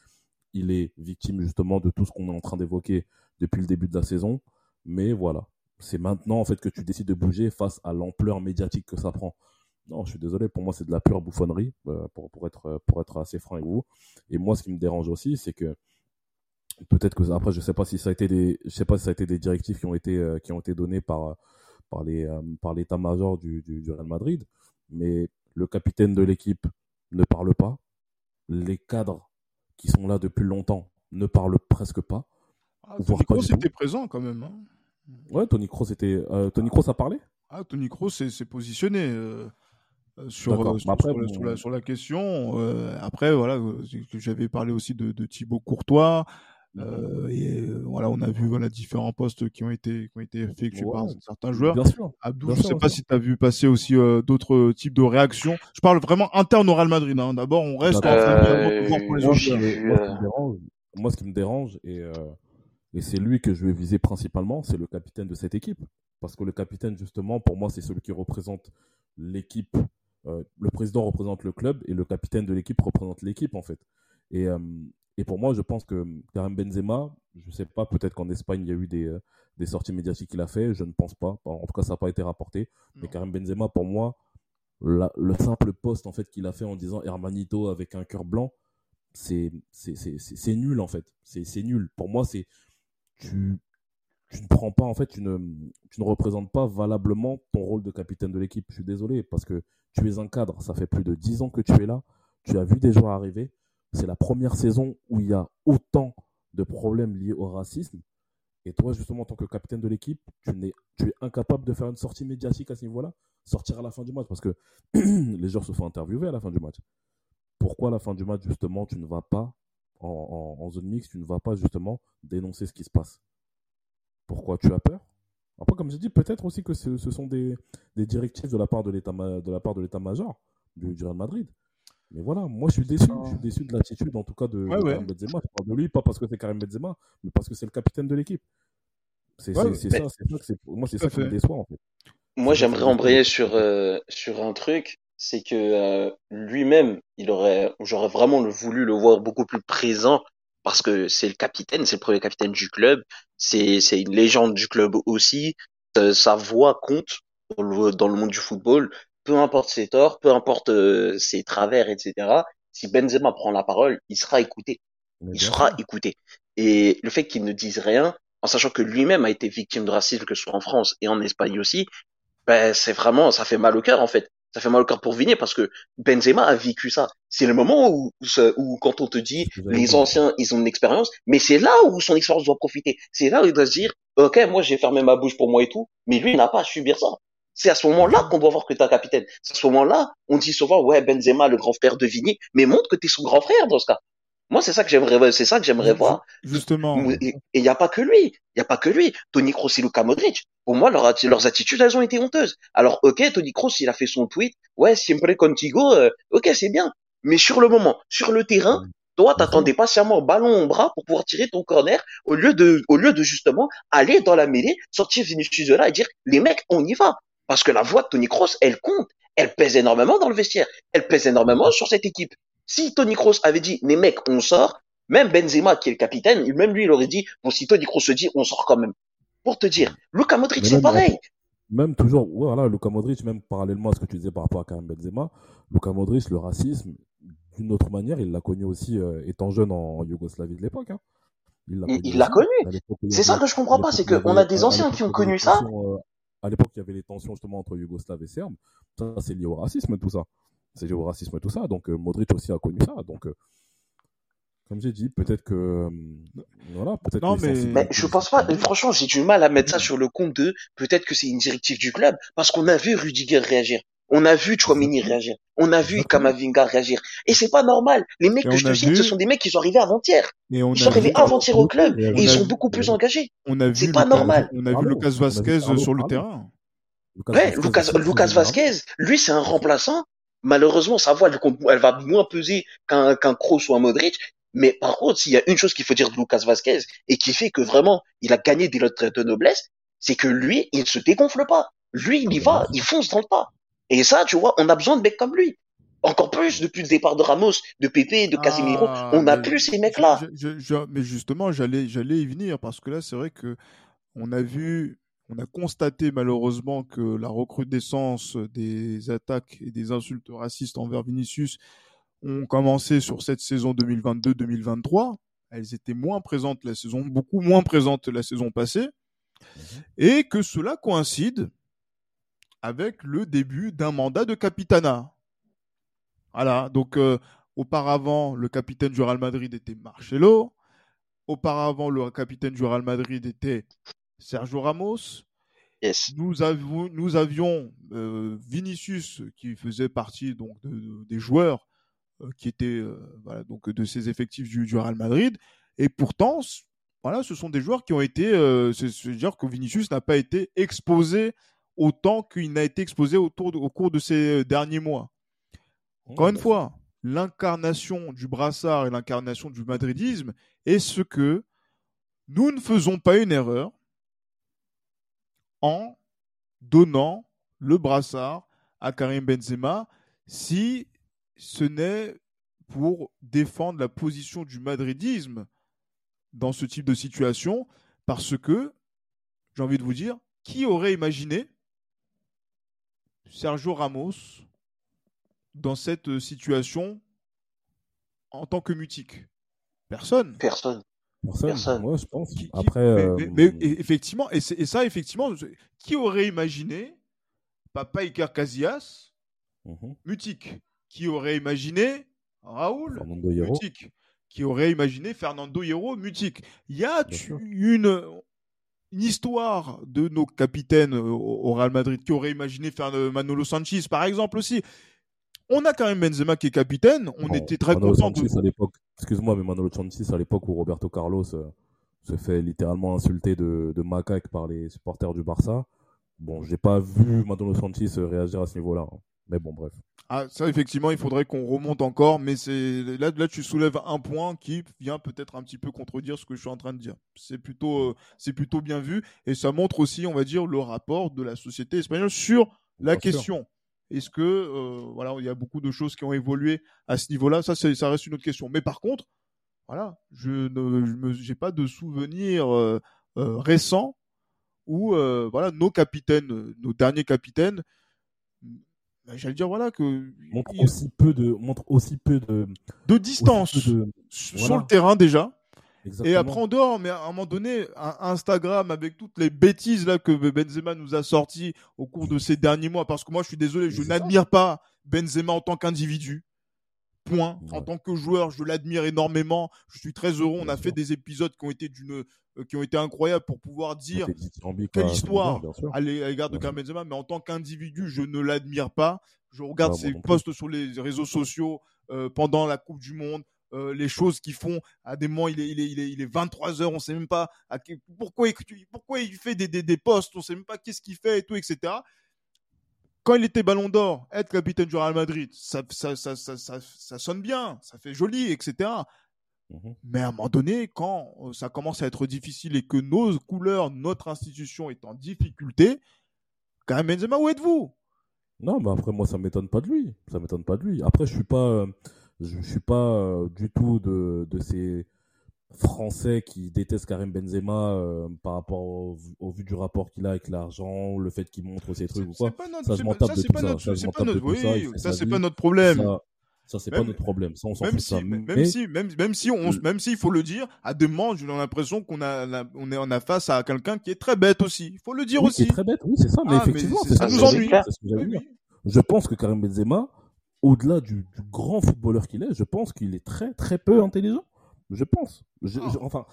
il est victime justement de tout ce qu'on est en train d'évoquer depuis le début de la saison. Mais voilà. C'est maintenant en fait que tu décides de bouger face à l'ampleur médiatique que ça prend. Non je suis désolé. Pour moi c'est de la pure bouffonnerie euh, pour, pour être pour être assez franc avec vous. Et moi ce qui me dérange aussi c'est que peut-être que après je sais pas si ça a été des je sais pas si ça a été des directives qui ont été euh, qui ont été données par par les euh, par l'état-major du, du, du Real Madrid mais le capitaine de l'équipe ne parle pas. Les cadres qui sont là depuis longtemps ne parlent presque pas. Ah, Tony Kroos était présent quand même. Hein. Ouais, Tony Kroos était. Euh, Tony Kroos a parlé. Ah, Tony Kroos s'est positionné euh, sur, euh, sur, après, sur, bon... sur, la, sur, la, question. Après, voilà, j'avais parlé aussi de, de Thibaut Courtois. Euh, et euh, voilà, on a vu voilà différents postes qui ont été qui ont été effectués ouais, par certains joueurs. Bien sûr. Abdou, bien je sûr, sais pas si tu as vu passer aussi euh, d'autres types de réactions. Je parle vraiment interne au Real Madrid. Hein. D'abord, on reste euh, en pour les moi, joueurs. Moi, moi, ce qui me dérange et et c'est lui que je vais viser principalement, c'est le capitaine de cette équipe, parce que le capitaine justement, pour moi, c'est celui qui représente l'équipe. le président représente le club et le capitaine de l'équipe représente l'équipe en fait. Et et pour moi, je pense que Karim Benzema, je ne sais pas, peut-être qu'en Espagne, il y a eu des, euh, des sorties médiatiques qu'il a fait, je ne pense pas. En tout cas, ça n'a pas été rapporté. Non. Mais Karim Benzema, pour moi, la, le simple poste en fait qu'il a fait en disant Hermanito avec un cœur blanc, c'est nul en fait. C'est nul. Pour moi, c'est tu tu ne prends pas en fait, tu ne tu ne représentes pas valablement ton rôle de capitaine de l'équipe. Je suis désolé parce que tu es un cadre. Ça fait plus de dix ans que tu es là. Tu as vu des joueurs arriver c'est la première saison où il y a autant de problèmes liés au racisme. Et toi, justement, en tant que capitaine de l'équipe, tu, es, incapable de faire une sortie médiatique à ce niveau-là, sortir à la fin du match, parce que les joueurs se font interviewer à la fin du match. pourquoi à la fin du match, justement, tu ne vas pas en, zone mixte, tu ne vas pas justement dénoncer ce qui se passe? Pourquoi tu as peur? Après, comme j'ai dit, peut-être aussi que ce, sont des, directives de la part de l'état-major du Real Madrid. Mais voilà, moi je suis déçu. Je suis déçu de l'attitude, en tout cas, de, Karim Benzema. Je parle de lui, pas parce que c'est Karim Benzema, mais parce que c'est le capitaine de l'équipe. C'est ça, c'est ça, moi c'est ça qui me déçoit en fait. Moi j'aimerais embrayer sur euh, sur un truc, c'est que euh, lui-même, il aurait, j'aurais vraiment voulu le voir beaucoup plus présent parce que c'est le capitaine, c'est le premier capitaine du club, c'est c'est une légende du club aussi. Euh, sa voix compte dans le, dans le monde du football peu importe ses torts, peu importe euh, ses travers, etc. Si Benzema prend la parole, il sera écouté. il sera écouté. Et le fait qu'il ne dise rien, en sachant que lui-même a été victime de racisme, que ce soit en France et en Espagne aussi, ben c'est vraiment, ça fait mal au cœur en fait. Ça fait mal au cœur pour Vigné parce que Benzema a vécu ça. C'est le moment où, où, quand on te dit les anciens, ils ont une expérience, mais c'est là où son expérience doit profiter. C'est là où il doit se dire, ok, moi j'ai fermé ma bouche pour moi et tout, mais lui il n'a pas à subir ça. C'est à ce moment-là qu'on doit voir que tu es un capitaine. C'est à ce moment-là, on dit souvent, ouais, Benzema, le grand frère de Vigny, mais montre que tu es son grand frère dans ce cas. Moi, c'est ça que j'aimerais, c'est ça que j'aimerais voir. Justement. Et il n'y a pas que lui. Il n'y a pas que lui. Tony Kroos et Luka Modric. Pour moi, leurs, leurs attitudes, elles ont été honteuses. Alors, ok, Tony Kroos, il a fait son tweet. Ouais, siempre contigo. Euh, ok, c'est bien. Mais sur le moment, sur le terrain, toi, t'attendais patiemment ballon au bras pour pouvoir tirer ton corner au lieu de, au lieu de justement aller dans la mêlée, sortir Vinicius de là et dire, les mecs, on y va. Parce que la voix de Tony Kroos, elle compte. Elle pèse énormément dans le vestiaire. Elle pèse énormément sur cette équipe. Si Tony Kroos avait dit, les mecs, on sort, même Benzema, qui est le capitaine, même lui, il aurait dit, bon, si Tony Kroos se dit, on sort quand même. Pour te dire, Luka Modric, c'est pareil. Même toujours, voilà, Luka Modric, même parallèlement à ce que tu disais par rapport à Karim Benzema, Luka Modric, le racisme, d'une autre manière, il l'a connu aussi euh, étant jeune en Yougoslavie de l'époque. Hein. Il l'a connu. C'est ça que je comprends pas, c'est qu'on a des anciens qui ont connu ça. Euh, à l'époque, il y avait les tensions justement entre Yougoslaves et Serbes. Ça, c'est lié au racisme, tout ça. C'est lié au racisme, et tout ça. Donc, euh, Modric aussi a connu ça. Donc, euh, comme j'ai dit, peut-être que. Euh, voilà, peut-être Non, mais... mais... je pense pas. Franchement, j'ai du mal à mettre ça sur le compte de. Peut-être que c'est une directive du club. Parce qu'on a vu Rudiger réagir. On a vu Chouamini réagir. On a vu Kamavinga réagir. Et c'est pas normal. Les mecs que je te cite, ce sont des mecs qui sont arrivés avant-hier. Ils sont arrivés avant-hier au club. Et, ils sont beaucoup plus engagés. C'est pas normal. On a vu Lucas Vasquez sur le terrain. Ouais, Lucas, Lucas Vasquez, lui, c'est un remplaçant. Malheureusement, sa voix, elle, va moins peser qu'un qu'un Kroos ou un Modric. Mais par contre, s'il y a une chose qu'il faut dire de Lucas Vasquez et qui fait que vraiment il a gagné des lettres de noblesse, c'est que lui, il se dégonfle pas. Lui, il y va, il fonce dans le tas. Et ça, tu vois, on a besoin de mecs comme lui. Encore plus depuis le départ de Ramos, de Pepe, de Casemiro, ah, on n'a plus ces mecs-là. mais justement, j'allais, j'allais y venir parce que là, c'est vrai que on a vu, on a constaté malheureusement que la recrudescence des attaques et des insultes racistes envers Vinicius ont commencé sur cette saison 2022-2023. Elles étaient moins présentes la saison, beaucoup moins présentes la saison passée, mhm. et que cela coïncide avec le début d'un mandat de capitana. Voilà, donc euh, auparavant, le capitaine du Real Madrid était Marcelo. Auparavant, le capitaine du Real Madrid était Sergio Ramos. Yes. Nous, avions, nous avions euh, Vinicius qui faisait partie donc des joueurs euh, qui étaient voilà, donc de ces effectifs du, du, Real Madrid. Et pourtant, voilà, ce sont des joueurs qui ont été, c'est-à-dire que Vinicius n'a pas été exposé autant qu'il n'a été exposé autour au cours de ces derniers mois. Encore une fois, l'incarnation du brassard et l'incarnation du madridisme est ce que nous ne faisons pas une erreur en donnant le brassard à Karim Benzema si ce n'est pour défendre la position du madridisme dans ce type de situation parce que, j'ai envie de vous dire, qui aurait imaginé Sergio Ramos dans cette euh, situation en tant que mutique Personne. Personne. Personne. Moi, je pense. Après, mais, euh, effectivement, et, ça, effectivement, qui aurait imaginé Papa Iker Casillas mhm. mutique? Qui aurait imaginé Raoul mutique? Qui aurait imaginé Fernando Hierro mutique? Il y a une une histoire de nos capitaines au Real Madrid qui auraient imaginé faire Manolo Sanchez, par exemple, aussi. On a quand même Benzema qui est capitaine. On était très content de. à l'époque, excuse-moi, mais Manolo Sanchez à l'époque où Roberto Carlos euh, se fait littéralement insulter de, de macaque par les supporters du Barça. Bon, j'ai pas vu Manolo Sanchez réagir à ce niveau-là. Mais bon, bref. Ah, ça, effectivement, il faudrait qu'on remonte encore, mais c'est là, là, tu soulèves un point qui vient peut-être un petit peu contredire ce que je suis en train de dire. C'est plutôt, euh, c'est plutôt bien vu, et ça montre aussi, on va dire, le rapport de la société espagnole sur la question. Est-ce que, euh, voilà, il y a beaucoup de choses qui ont évolué à ce niveau-là? Ça, ça reste une autre question. Mais par contre, voilà, je ne, j'ai pas de souvenir euh, récent où, voilà, nos capitaines, nos derniers capitaines bah, j'allais dire voilà que montre aussi peu de montre aussi peu de de distance sur le terrain déjà. Et après en dehors, mais à un moment donné, Instagram avec toutes les bêtises là que Benzema nous a sorties au cours de ces derniers mois, parce que moi je suis désolé, je n'admire pas Benzema en tant qu'individu. Point. En tant que joueur, je l'admire énormément. Je suis très heureux. On a fait des épisodes qui ont été d'une, euh, qui ont été incroyables pour pouvoir dire quelle histoire à l'égard de Karim Benzema. Mais en tant qu'individu, je ne l'admire pas. Je regarde ses posts sur les réseaux sociaux euh, pendant la Coupe du Monde. Euh, les choses qu'ils font à des moments il est il est il est, il est 23 heures on sait même pas à, pourquoi il, pourquoi il fait des, des, des posts on sait même pas qu'est-ce qu'il fait et tout etc quand il était Ballon d'Or, être capitaine du Real Madrid, ça, ça, ça, ça, sonne bien, ça fait joli, etc. Mhm. Mais à un moment donné, quand euh, ça commence à être difficile et que nos couleurs, notre institution est en difficulté, quand même Benzema, où êtes-vous? Non, mais après moi, ça m'étonne pas de lui. Ça m'étonne pas de lui. Après, je suis pas, euh, je, suis pas euh, du tout de, de ces français qui déteste Karim Benzema euh, par rapport au, vu du rapport qu'il a avec l'argent, le fait qu'il montre ses trucs ou quoi. ça, je m'en tape de tout ça. Ça, c'est pas notre, ça, c'est pas notre problème. Ça, c'est pas notre problème. Ça, on s'en fout si, ça. Même, mais... si, même, même si on, même s'il faut le dire, à des moments, j'ai l'impression qu'on a, on est, a face à quelqu'un qui est très bête aussi. Il faut le dire aussi. Qui est très bête, oui, c'est ça. Mais ah, effectivement, c'est ça. nous ennuie. Je pense que Karim Benzema, au-delà du, du grand footballeur qu'il est, je pense qu'il est très, très peu intelligent. Je pense. Je, je, enfin,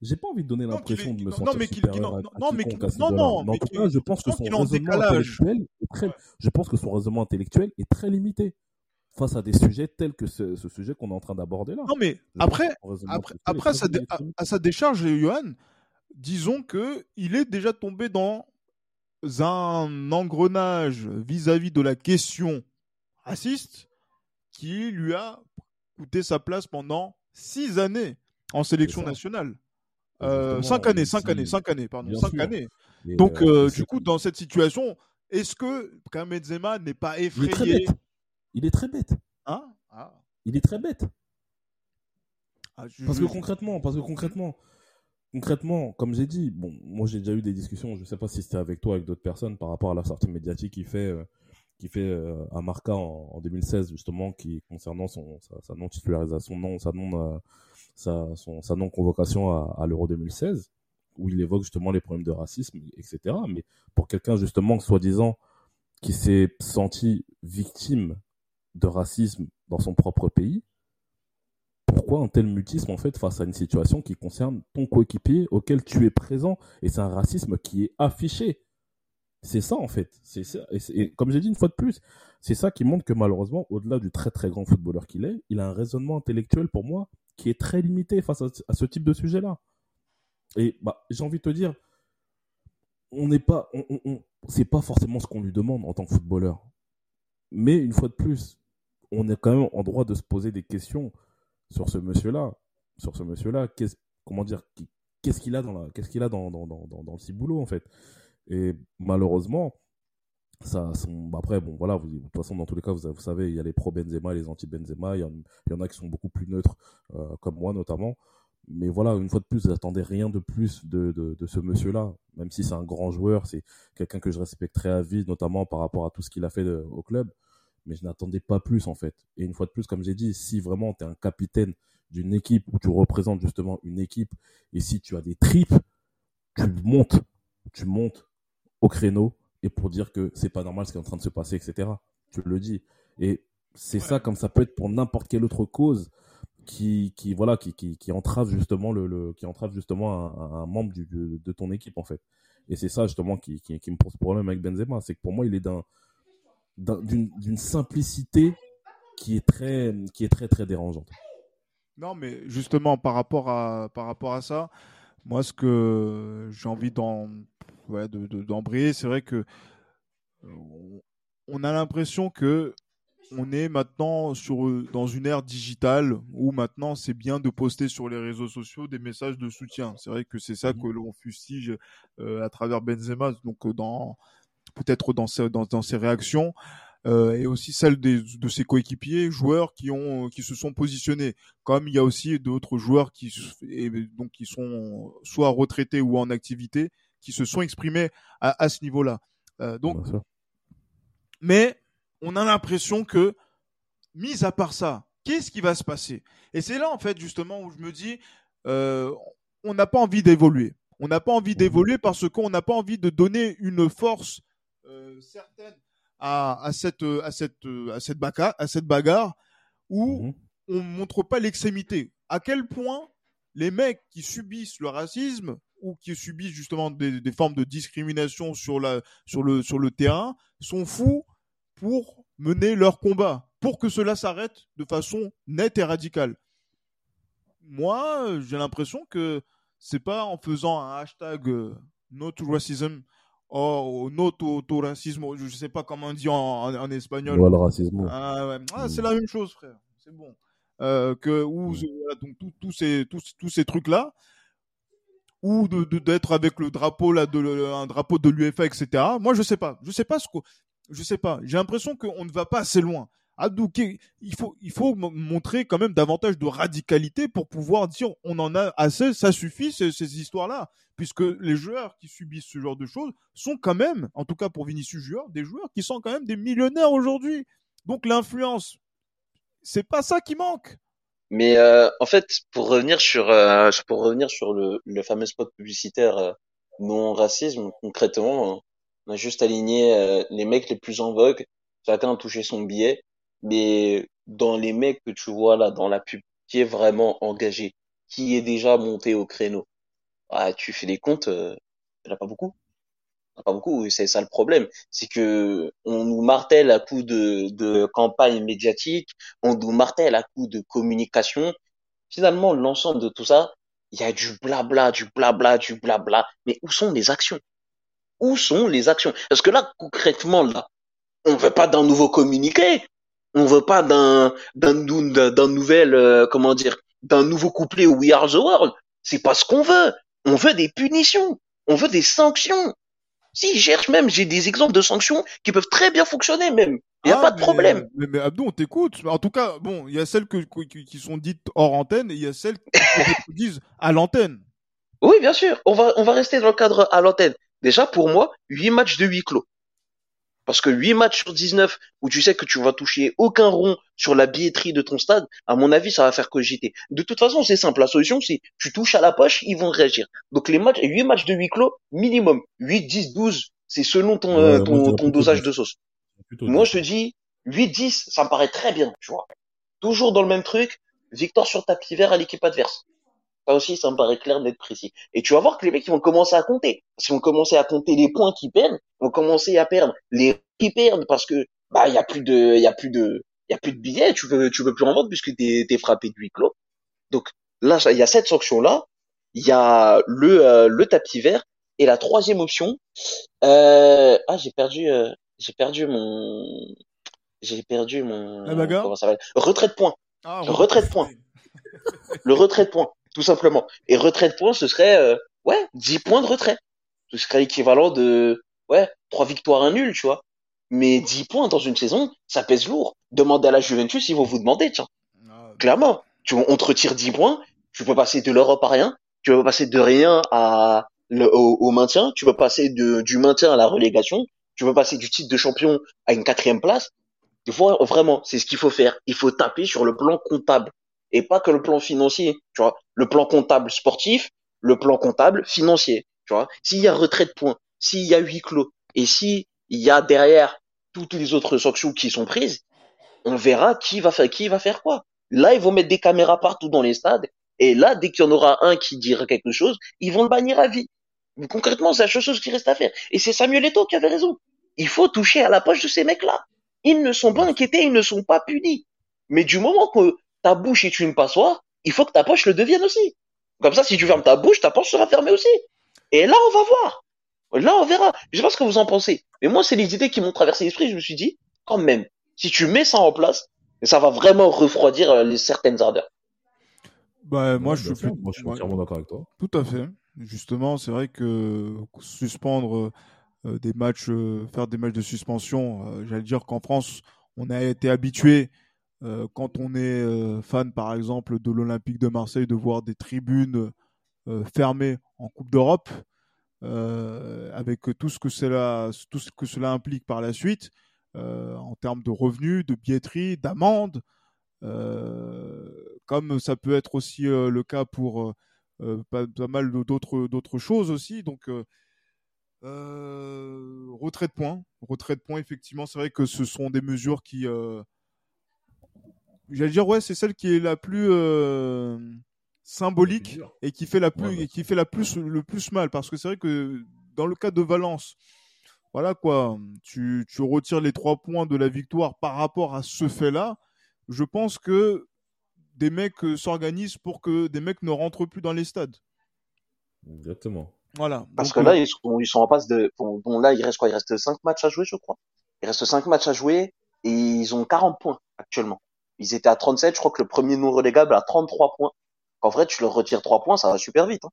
j'ai pas envie de donner l'impression de me sentir non, mais supérieur non, non, mais non, non, mais en tout cas, je pense que son raisonnement intellectuel est très, je pense que son raisonnement intellectuel est très limité face à des sujets tels que ce, ce sujet qu'on est en train d'aborder là. Non, mais après, après, après sa à, sa décharge, Johan, disons que il est déjà tombé dans un engrenage vis-à-vis -vis de la question raciste qui lui a coûté sa place pendant six années en sélection nationale. Euh, cinq années, cinq années, cinq années, pardon, cinq années. Donc, euh, euh, du coup, dans cette situation, est-ce que Karim Benzema n'est pas effrayé? Il est très bête. Hein? Ah. Il est très bête. Ah, parce que concrètement, parce que concrètement, concrètement, comme j'ai dit, bon, moi j'ai déjà eu des discussions, je ne sais pas si c'était avec toi, avec d'autres personnes, par rapport à la sortie médiatique qu'il fait qui fait euh, un Marca en, 2016 justement qui concernant son sa, non titularisation non sa non euh, sa, son, sa non convocation à, à l'Euro 2016 où il évoque justement les problèmes de racisme etc mais pour quelqu'un justement soi-disant qui s'est senti victime de racisme dans son propre pays pourquoi un tel mutisme en fait face à une situation qui concerne ton coéquipier auquel tu es présent? Et c'est un racisme qui est affiché c'est ça en fait. C'est ça. Et, comme j'ai dit une fois de plus, c'est ça qui montre que malheureusement, au-delà du très très grand footballeur qu'il est, il a un raisonnement intellectuel pour moi qui est très limité face à, ce type de sujet-là. Et bah, j'ai envie de te dire, on n'est pas, c'est pas forcément ce qu'on lui demande en tant que footballeur. Mais une fois de plus, on est quand même en droit de se poser des questions sur ce monsieur-là, sur ce monsieur-là. Qu'est-ce, comment dire, qu'est-ce qu'il a dans la, qu'est-ce qu'il a dans, dans, dans, dans le ciboulot en fait? Et malheureusement, ça, après, bon, voilà, de toute façon, dans tous les cas, vous, vous savez, il y a les pro-Benzema les anti-Benzema. Il, y, en a qui sont beaucoup plus neutres, euh, comme moi notamment. Mais voilà, une fois de plus, j'attendais rien de plus de, de, ce monsieur-là. Même si c'est un grand joueur, c'est quelqu'un que je respecterais à vie, notamment par rapport à tout ce qu'il a fait de, au club. Mais je n'attendais pas plus, en fait. Et une fois de plus, comme j'ai dit, si vraiment tu es un capitaine d'une équipe où tu représentes justement une équipe, et si tu as des tripes, tu montes, tu montes au créneau et pour dire que c'est pas normal ce qui est en train de se passer, etc. Tu le dis. Et c'est ça comme ça peut être pour n'importe quelle autre cause qui, qui voilà, qui, qui, qui entrave justement le, le qui entrave justement un, un membre du, de ton équipe en fait. Et c'est ça justement qui, qui, qui, me pose problème avec Benzema, c'est que pour moi il est d'un d'une simplicité qui est très, qui est très, très dérangeante. Non, mais justement, par rapport à, par rapport à ça, moi, ce que j'ai envie d'en, ouais, de, c'est vrai que on a l'impression que on est maintenant sur, dans une ère digitale où maintenant c'est bien de poster sur les réseaux sociaux des messages de soutien. C'est vrai que c'est ça Mhm. que l'on fustige euh, à travers Benzema, donc euh, dans peut-être dans ses, dans, dans ses réactions euh, et aussi celle des, de ses coéquipiers, joueurs qui ont qui se sont positionnés. Comme il y a aussi d'autres joueurs qui et donc qui sont soit retraités ou en activité, qui se sont exprimés à, à ce niveau-là. Euh, donc mais on a l'impression que, mis à part ça, qu'est-ce qui va se passer? Et c'est là, en fait, justement, où je me dis, euh, on n'a pas envie d'évoluer. On n'a pas envie d'évoluer parce qu'on n'a pas envie de donner une force euh, certaine à, à cette, à, cette, à, cette bagarre, à cette bagarre où Mhm. on montre pas l'extrémité. À quel point les mecs qui subissent le racisme ou qui subissent justement des, des formes de discrimination sur, la, sur, le, sur le terrain sont fous pour mener leur combat, pour que cela s'arrête de façon nette et radicale. Moi, j'ai l'impression que c'est pas en faisant un hashtag euh, no to racism ou no to, to racisme, je sais pas comment on dit en, en, en espagnol. Voilà le racisme. Ah ouais. Ah, Mm. c'est la même chose, frère. C'est bon. Euh, que ou Mm. voilà, donc tous ces tous, tous ces trucs là ou de d'être avec le drapeau là de un drapeau de l'UEFA etc. Moi je sais pas. Je sais pas ce que je sais pas. J'ai l'impression qu'on ne va pas assez loin. Abdou, il faut il faut montrer quand même davantage de radicalité pour pouvoir dire on en a assez, ça suffit ces, ces histoires là puisque les joueurs qui subissent ce genre de choses sont quand même, en tout cas pour Vinicius Junior, des joueurs qui sont quand même des millionnaires aujourd'hui. Donc l'influence, c'est pas ça qui manque. Mais euh, en fait, pour revenir sur euh, pour revenir sur le, le fameux spot publicitaire euh, non racisme, concrètement, on a juste aligné euh, les mecs les plus en vogue, chacun a touché son billet, mais dans les mecs que tu vois là dans la pub, qui est vraiment engagé, qui est déjà monté au créneau, ah, tu fais des comptes, il y en a pas beaucoup. Pas beaucoup, c'est ça le problème, c'est que on nous martèle à coups de, de campagne médiatique, on nous martèle à coups de communication. Finalement, l'ensemble de tout ça, il y a du blabla, du blabla, du blabla. Mais où sont les actions? Où sont les actions? Parce que là, concrètement, là, on veut pas d'un nouveau communiqué, on veut pas d'un d'un d'un nouvel euh, comment dire, d'un nouveau couplet We Are the World. C'est pas ce qu'on veut. On veut des punitions, on veut des sanctions. Si, cherche même, j'ai des exemples de sanctions qui peuvent très bien fonctionner même. Il n'y a Ah, pas de mais- problème. Mais, mais Abdou, on t'écoute. En tout cas, bon, il y a celles que, qui, qui sont dites hors antenne et il y a celles qui se disent à l'antenne. Oui, bien sûr. On va, on va rester dans le cadre à l'antenne. Déjà, pour moi, 8 matchs de huis clos. Parce que 8 matchs sur 19 où tu sais que tu vas toucher aucun rond sur la billetterie de ton stade, à mon avis, ça va faire cogiter. De toute façon, c'est simple. La solution, c'est tu touches à la poche, ils vont réagir. Donc les matchs, 8 matchs de huis clos, minimum. 8, 10, 12, c'est selon ton, euh, ton, dosage 10. de sauce. Moi, je te dis, 8, 10, ça me paraît très bien, tu vois. Toujours dans le même truc, victoire sur tapis vert à l'équipe adverse. Ça aussi, ça me paraît clair d'être précis. Et tu vas voir que les mecs, ils vont commencer à compter. Parce qu'ils vont commencer à compter les points qu'ils perdent, ils vont commencer à perdre les qui perdent parce que, bah, il y a plus de, il y a plus de, il y a plus de billets, tu veux, tu veux plus en vendre puisque t'es, t'es frappé de huis clos. Donc, là, il y a cette sanction-là. Il y a le, euh, le tapis vert. Et la troisième option, euh, ah, j'ai perdu, euh, j'ai perdu mon, j'ai perdu mon, La bagarre? comment ça s'appelle? Retrait de points. Ah, Retrait de points. Le retrait de points, tout simplement. Et retrait de points, ce serait, euh, ouais, 10 points de retrait. Ce serait équivalent de, ouais, trois victoires, un nul, tu vois. Mais 10 points dans une saison, ça pèse lourd. Demandez à la Juventus, ils vont vous demander, tiens. Ah, Clairement. Tu, on te retire 10 points, tu peux passer de l'Europe à rien, tu peux passer de rien à, le, au, au maintien, tu peux passer de, du maintien à la relégation, tu peux passer du titre de champion à une quatrième place. Des fois, vraiment, c'est ce qu'il faut faire. Il faut taper sur le plan comptable et pas que le plan financier. Tu vois, le plan comptable sportif, le plan comptable financier. Tu vois, s'il y a retrait de points, s'il y a huis clos et s'il y a derrière toutes les autres sanctions qui sont prises, on verra qui va faire qui va faire quoi. Là, ils vont mettre des caméras partout dans les stades et là, dès qu'il y en aura un qui dira quelque chose, ils vont le bannir à vie. Mais concrètement, c'est la seule chose qui reste à faire. Et c'est Samuel Eto'o qui avait raison. Il faut toucher à la poche de ces mecs-là. Ils ne sont pas inquiétés, ils ne sont pas punis. Mais du moment que ta bouche est une passoire, il faut que ta poche le devienne aussi. Comme ça, si tu fermes ta bouche, ta poche sera fermée aussi. Et là, on va voir. Là, on verra. Je sais pas ce que vous en pensez. Mais moi, c'est les idées qui m'ont traversé l'esprit. Je me suis dit, quand même, si tu mets ça en place, ça va vraiment refroidir euh, les certaines ardeurs. Bah, moi, Ouais, je suis. Moi, je suis ouais, entièrement d'accord avec toi. tout à fait. Justement, c'est vrai que suspendre euh, des matchs, euh, faire des matchs de suspension, euh, j'allais dire qu'en France, on a été habitué euh, quand on est euh, fan, par exemple, de l'Olympique de Marseille, de voir des tribunes euh, fermées en Coupe d'Europe, avec tout ce que cela, tout ce que cela implique par la suite, en termes de revenus, de billetterie, d'amendes, comme ça peut être aussi le cas pour pas, mal d'autres choses aussi. Donc retrait de points, retrait de points. Effectivement, c'est vrai que ce sont des mesures qui, j'allais dire ouais, c'est celle qui est la plus euh, symbolique et qui fait la plus Ouais, ouais. et qui fait la plus le plus mal parce que c'est vrai que dans le cas de Valence, voilà quoi, tu, tu retires les trois points de la victoire par rapport à ce fait-là. Je pense que des mecs euh, s'organisent pour que des mecs ne rentrent plus dans les stades. Exactement. Voilà. Parce Donc, que euh, là, ils sont, ils sont en passe de, bon, bon, là, il reste quoi? Il reste cinq matchs à jouer, je crois. Il reste cinq matchs à jouer et ils ont 40 points actuellement. Ils étaient à 37, je crois que le premier non relégable a 33 points. En vrai, tu leur retires 3 points, ça va super vite. Hein.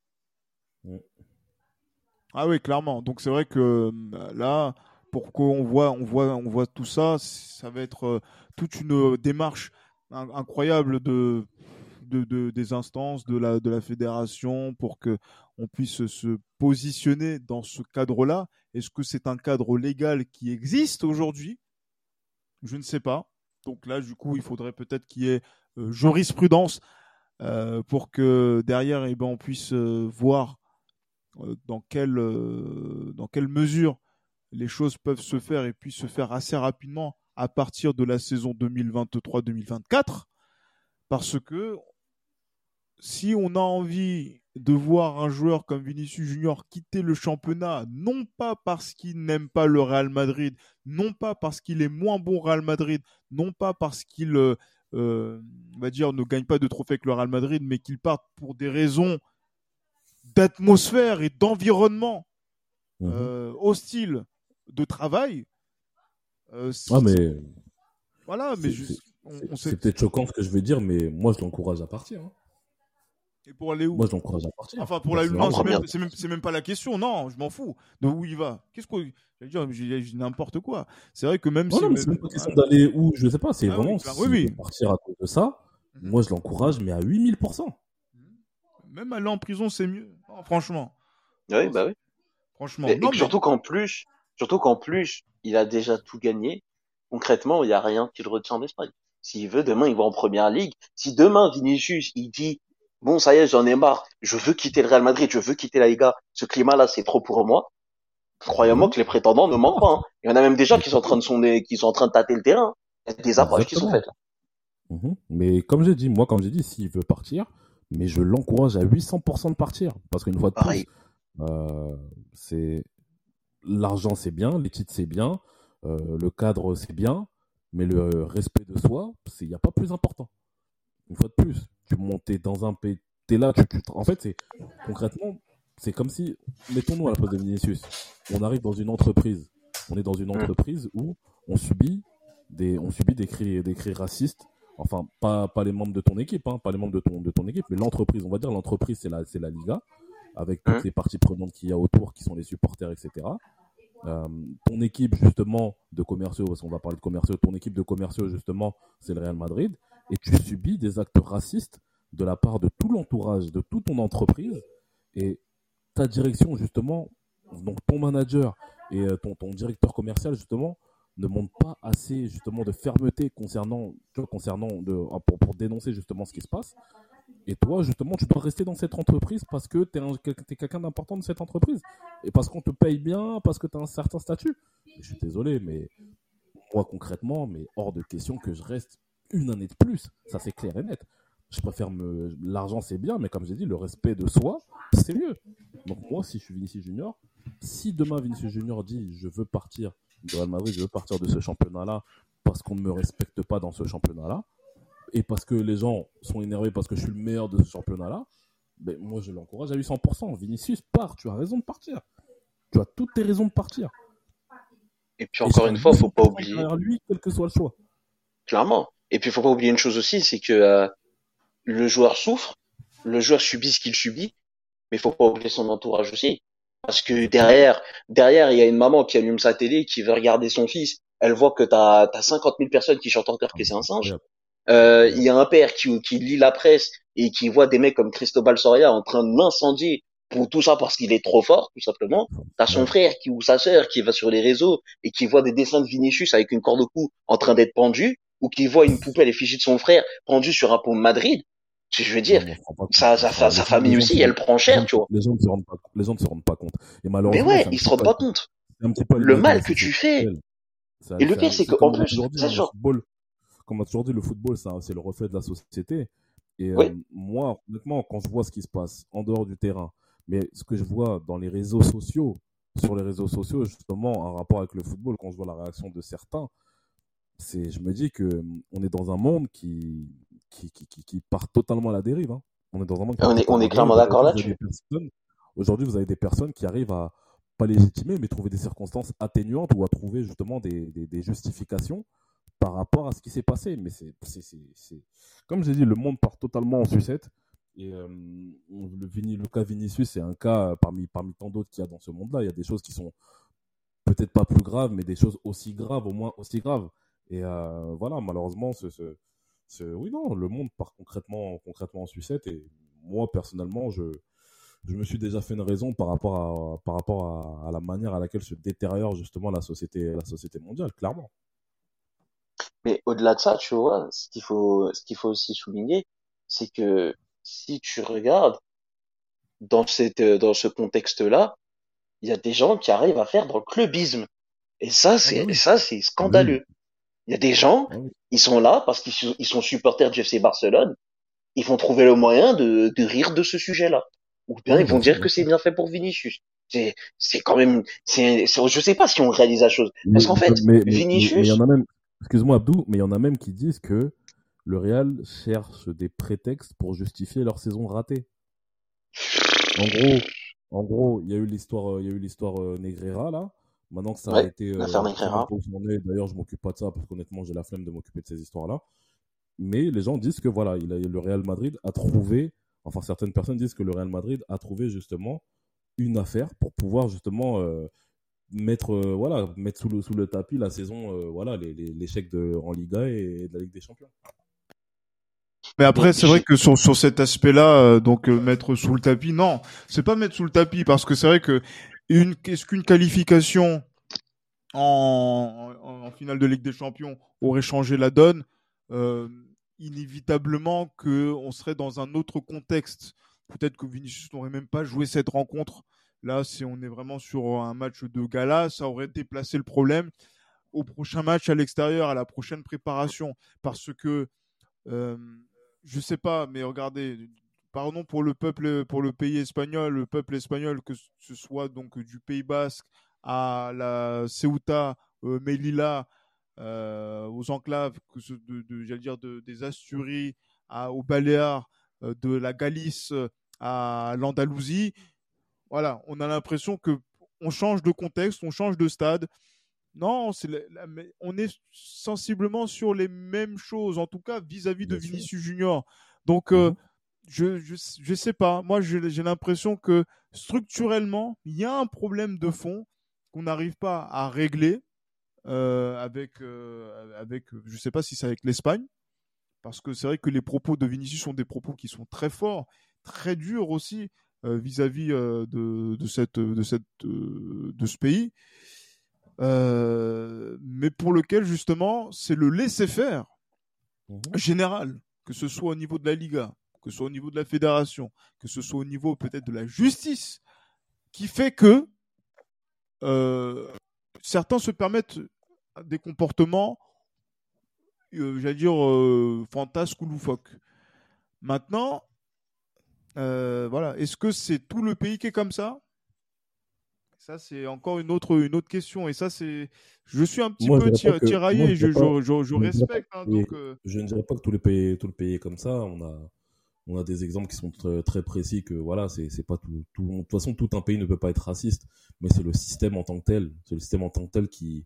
Ah oui, clairement. Donc c'est vrai que euh, là, pour qu'on voit, on voit, on voit tout ça, ça va être euh, toute une euh, démarche in- incroyable de, de, de- des instances de la, de la fédération pour que on puisse se positionner dans ce cadre-là. Est-ce que c'est un cadre légal qui existe aujourd'hui? Je ne sais pas. Donc là, du coup, il faudrait peut-être qu'il y ait euh, jurisprudence euh, pour que derrière, eh ben, on puisse euh, voir dans quelle, dans quelle mesure les choses peuvent se faire et puis se faire assez rapidement à partir de la saison 2023-2024. Parce que si on a envie de voir un joueur comme Vinicius Junior quitter le championnat, non pas parce qu'il n'aime pas le Real Madrid, non pas parce qu'il est moins bon au Real Madrid, non pas parce qu'il euh, euh, on va dire ne gagne pas de trophée avec le Real Madrid, mais qu'il parte pour des raisons d'atmosphère et d'environnement Mhm. euh, hostile de travail. euh, Ah, mais voilà, mais juste, on, c'est on sait. c'est peut-être choquant ce que je vais dire, mais moi, je l'encourage à partir. hein. Et pour aller où Moi, je l'encourage à partir. Enfin, pour la Personnellement. non, c'est Première- même, pas la question. Non, je m'en fous. De où il va? Qu'est-ce qu'on j'allais dire j'ai- j'ai n'importe quoi. C'est vrai que même Non, si non, mais c'est même pas question d'aller où, je sais pas, c'est Ah oui, vraiment s'il oui, oui. veut partir à cause de ça. Mhm. Moi, je l'encourage, mais à 8000%. même aller en prison, c'est mieux. Non, franchement, Oui, bah oui. franchement. Et, non, que mais- surtout qu'en plus, surtout qu'en plus, il a déjà tout gagné. Concrètement, il n'y a rien qui le retient en Espagne. S'il veut, demain, il va en première ligue. Si demain, Vinicius, il dit, bon, ça y est, j'en ai marre, je veux quitter le Real Madrid, je veux quitter la Liga, ce climat-là, c'est trop pour moi. Croyez-moi que les prétendants ne manquent pas. hein. Il y en a même déjà qui sont en train de sonder, qui sont en train de tâter le terrain. Il y a des approches qui sont faites. là. Mhm. Mais comme j'ai dit, moi, comme j'ai dit, s'il veut partir, mais je l'encourage à 800% de partir. Parce qu'une fois de Pareil. plus, euh, c'est l'argent, c'est bien, les titres, c'est bien, euh, le cadre, c'est bien, mais le respect de soi, il n'y a pas plus important. Une fois de plus, tu montais dans un pays, t'es là, tu, tu- en fait, c'est concrètement, c'est comme si, mettons-nous à la place de Vinicius, on arrive dans une entreprise, on est dans une entreprise où on subit des, on subit des cris, des cris racistes. Enfin, pas, pas les membres de ton équipe, hein, pas les membres de ton, de ton équipe, mais l'entreprise. On va dire l'entreprise, c'est la, c'est la Liga, avec toutes Hein. les parties prenantes qu'il y a autour, qui sont les supporters, etc. Euh, ton équipe, justement, de commerciaux, parce qu'on va parler de commerciaux, ton équipe de commerciaux, justement, c'est le Real Madrid, et tu subis des actes racistes de la part de tout l'entourage, de toute ton entreprise, et ta direction, justement, donc ton manager et euh, ton, directeur commercial, justement, ne montrent pas assez, justement, de fermeté concernant, concernant de, pour, dénoncer, justement, ce qui se passe. Et toi, justement, tu dois rester dans cette entreprise parce que tu es, quelqu'un d'important de cette entreprise. Et parce qu'on te paye bien, parce que tu as un certain statut. Je suis désolé, mais moi, concrètement, mais hors de question que je reste une année de plus. Ça, c'est clair et net. Je préfère me. L'argent, c'est bien, mais comme j'ai dit, le respect de soi, c'est mieux. Donc, moi, si je suis Vinicius Junior, si demain Vinicius Junior dit je veux partir du Real Madrid, je veux partir de ce championnat-là parce qu'on ne me respecte pas dans ce championnat-là, et parce que les gens sont énervés parce que je suis le meilleur de ce championnat-là, ben, moi je l'encourage à 800%. Vinicius, part, tu as raison de partir. Tu as toutes tes raisons de partir. Et puis encore une fois, faut pas oublier. lui, quel que soit le choix. Clairement. Et puis faut pas oublier une chose aussi, c'est que euh, le joueur souffre, le joueur subit ce qu'il subit, mais faut pas oublier son entourage aussi. Parce que derrière, derrière, il y a une maman qui allume sa télé, qui veut regarder son fils. Elle voit que t'as as 50 000 personnes qui chantent encore que c'est un singe. Euh, il y a un père qui, qui lit la presse et qui voit des mecs comme Cristobal Soria en train de l'incendier pour tout ça parce qu'il est trop fort, tout simplement. T'as son frère qui ou sa sœur qui va sur les réseaux et qui voit des dessins de Vinicius avec une corde au cou en train d'être pendu, ou qui voit une poupée à l'effigie de son frère pendue sur un pont de Madrid. Je veux dire, sa, sa, sa, famille aussi, elle prend cher, tu vois. Les gens ne se rendent pas, les gens ne se rendent pas compte. Et malheureusement, Mais ouais, ils se rendent pas compte. Le mal que tu fais. Et le pire, c'est qu'en plus, c'est genre, comme on a toujours dit, le football, c'est le reflet de la société. Et euh, moi, honnêtement, quand je vois ce qui se passe en dehors du terrain, mais ce que je vois dans les réseaux sociaux, sur les réseaux sociaux, justement, en rapport avec le football, quand je vois la réaction de certains, c'est, je me dis que on est dans un monde qui, qui, qui, qui, part totalement à la dérive. Hein. On est dans un monde on est, on est clairement d'accord là-dessus. Aujourd'hui, vous avez des personnes qui arrivent à pas légitimer, mais trouver des circonstances atténuantes ou à trouver justement des, des, des justifications par rapport à ce qui s'est passé. Mais c'est, c'est, comme j'ai dit, le monde part totalement en sucette. Et euh, le, Vini, le cas Vinicius, c'est un cas parmi, parmi tant d'autres qu'il y a dans ce monde-là. Il y a des choses qui sont peut-être pas plus graves, mais des choses aussi graves, au moins aussi graves. Et euh, voilà, malheureusement, ce, ce, ce, oui, non, le monde part concrètement, concrètement en sucette. Et moi, personnellement, je, je me suis déjà fait une raison par rapport à, par rapport à, à la manière à laquelle se détériore justement la société, la société mondiale, clairement. Mais au-delà de ça, tu vois, ce qu'il faut, ce qu'il faut aussi souligner, c'est que si tu regardes dans cette, dans ce contexte-là, il y a des gens qui arrivent à faire dans le clubisme. Et ça, ah c'est, bah ça, c'est scandaleux. Il y a des gens, ah ils sont là parce qu'ils sont, ils sont supporters du FC Barcelone. Ils vont trouver le moyen de, de rire de ce sujet-là. Ou bien ils vont dire que c'est bien fait pour Vinicius. C'est, c'est quand même, c'est, je sais pas si on réalise la chose. Parce qu'en fait, Vinicius. il y en a même, Excuse-moi Abdou, mais il y en a même qui disent que le Real cherche des prétextes pour justifier leur saison ratée. En gros, en gros, il y a eu l'histoire, il y a eu l'histoire euh, Negreira là. Maintenant que ça a été, euh, d'ailleurs, je m'occupe pas de ça parce qu'honnêtement, j'ai la flemme de m'occuper de ces histoires-là. Mais les gens disent que voilà, il a, le Real Madrid a trouvé, enfin certaines personnes disent que le Real Madrid a trouvé justement une affaire pour pouvoir justement euh, mettre euh, voilà mettre sous le sous le tapis la saison euh, voilà l'échec de en Liga et de la Ligue des Champions. Mais après, c'est vrai que sur, sur cet aspect-là, euh, donc mettre sous le tapis, non, c'est pas mettre sous le tapis parce que c'est vrai que une qu'est-ce qu'une qualification en, finale de Ligue des Champions aurait changé la donne, inévitablement que on serait dans un autre contexte. Peut-être que Vinicius n'aurait même pas joué cette rencontre. Là, si on est vraiment sur un match de gala, ça aurait déplacé le problème. Au prochain match à l'extérieur, à la prochaine préparation, parce que euh, je sais pas, mais regardez, pardon pour le peuple, pour le pays espagnol, le peuple espagnol, que ce soit donc du Pays Basque à la Ceuta, euh, Melilla, euh, aux enclaves, que ce, de, de j'allais dire de, des Asturies, à, aux Baléares, euh, de la Galice à l'Andalousie, voilà, on a l'impression que on change de contexte, on change de stade. Non, on est sensiblement sur les mêmes choses, en tout cas vis-à-vis de Vinicius Junior. Donc, euh, je, je, sais pas. Moi, j'ai l'impression que structurellement, il y a un problème de fond qu'on n'arrive pas à régler euh, avec, euh, avec, je sais pas si c'est avec l'Espagne, parce que c'est vrai que les propos de Vinicius sont des propos qui sont très forts, très durs aussi. Euh, vis-à-vis euh, de, de, cette, de, cette, de ce pays, mais pour lequel justement c'est le laisser-faire mhm. général, que ce soit au niveau de la Liga, que ce soit au niveau de la fédération, que ce soit au niveau peut-être de la justice, qui fait que certains se permettent des comportements, j'allais dire, fantasques ou loufoques. Maintenant, euh, voilà. Est-ce que c'est tout le pays qui est comme ça? Ça, c'est encore une autre, une autre question. Et ça, c'est. Je suis un petit peu tiraillé. Je, je, respecte. Hein, donc, euh. Je ne dirais pas que tout le pays, tout le pays est comme ça. On a, on a des exemples qui sont très, précis que voilà, c'est pas tout. De toute façon, tout un pays ne peut pas être raciste, mais c'est le système en tant que tel. C'est le système en tant que tel qui,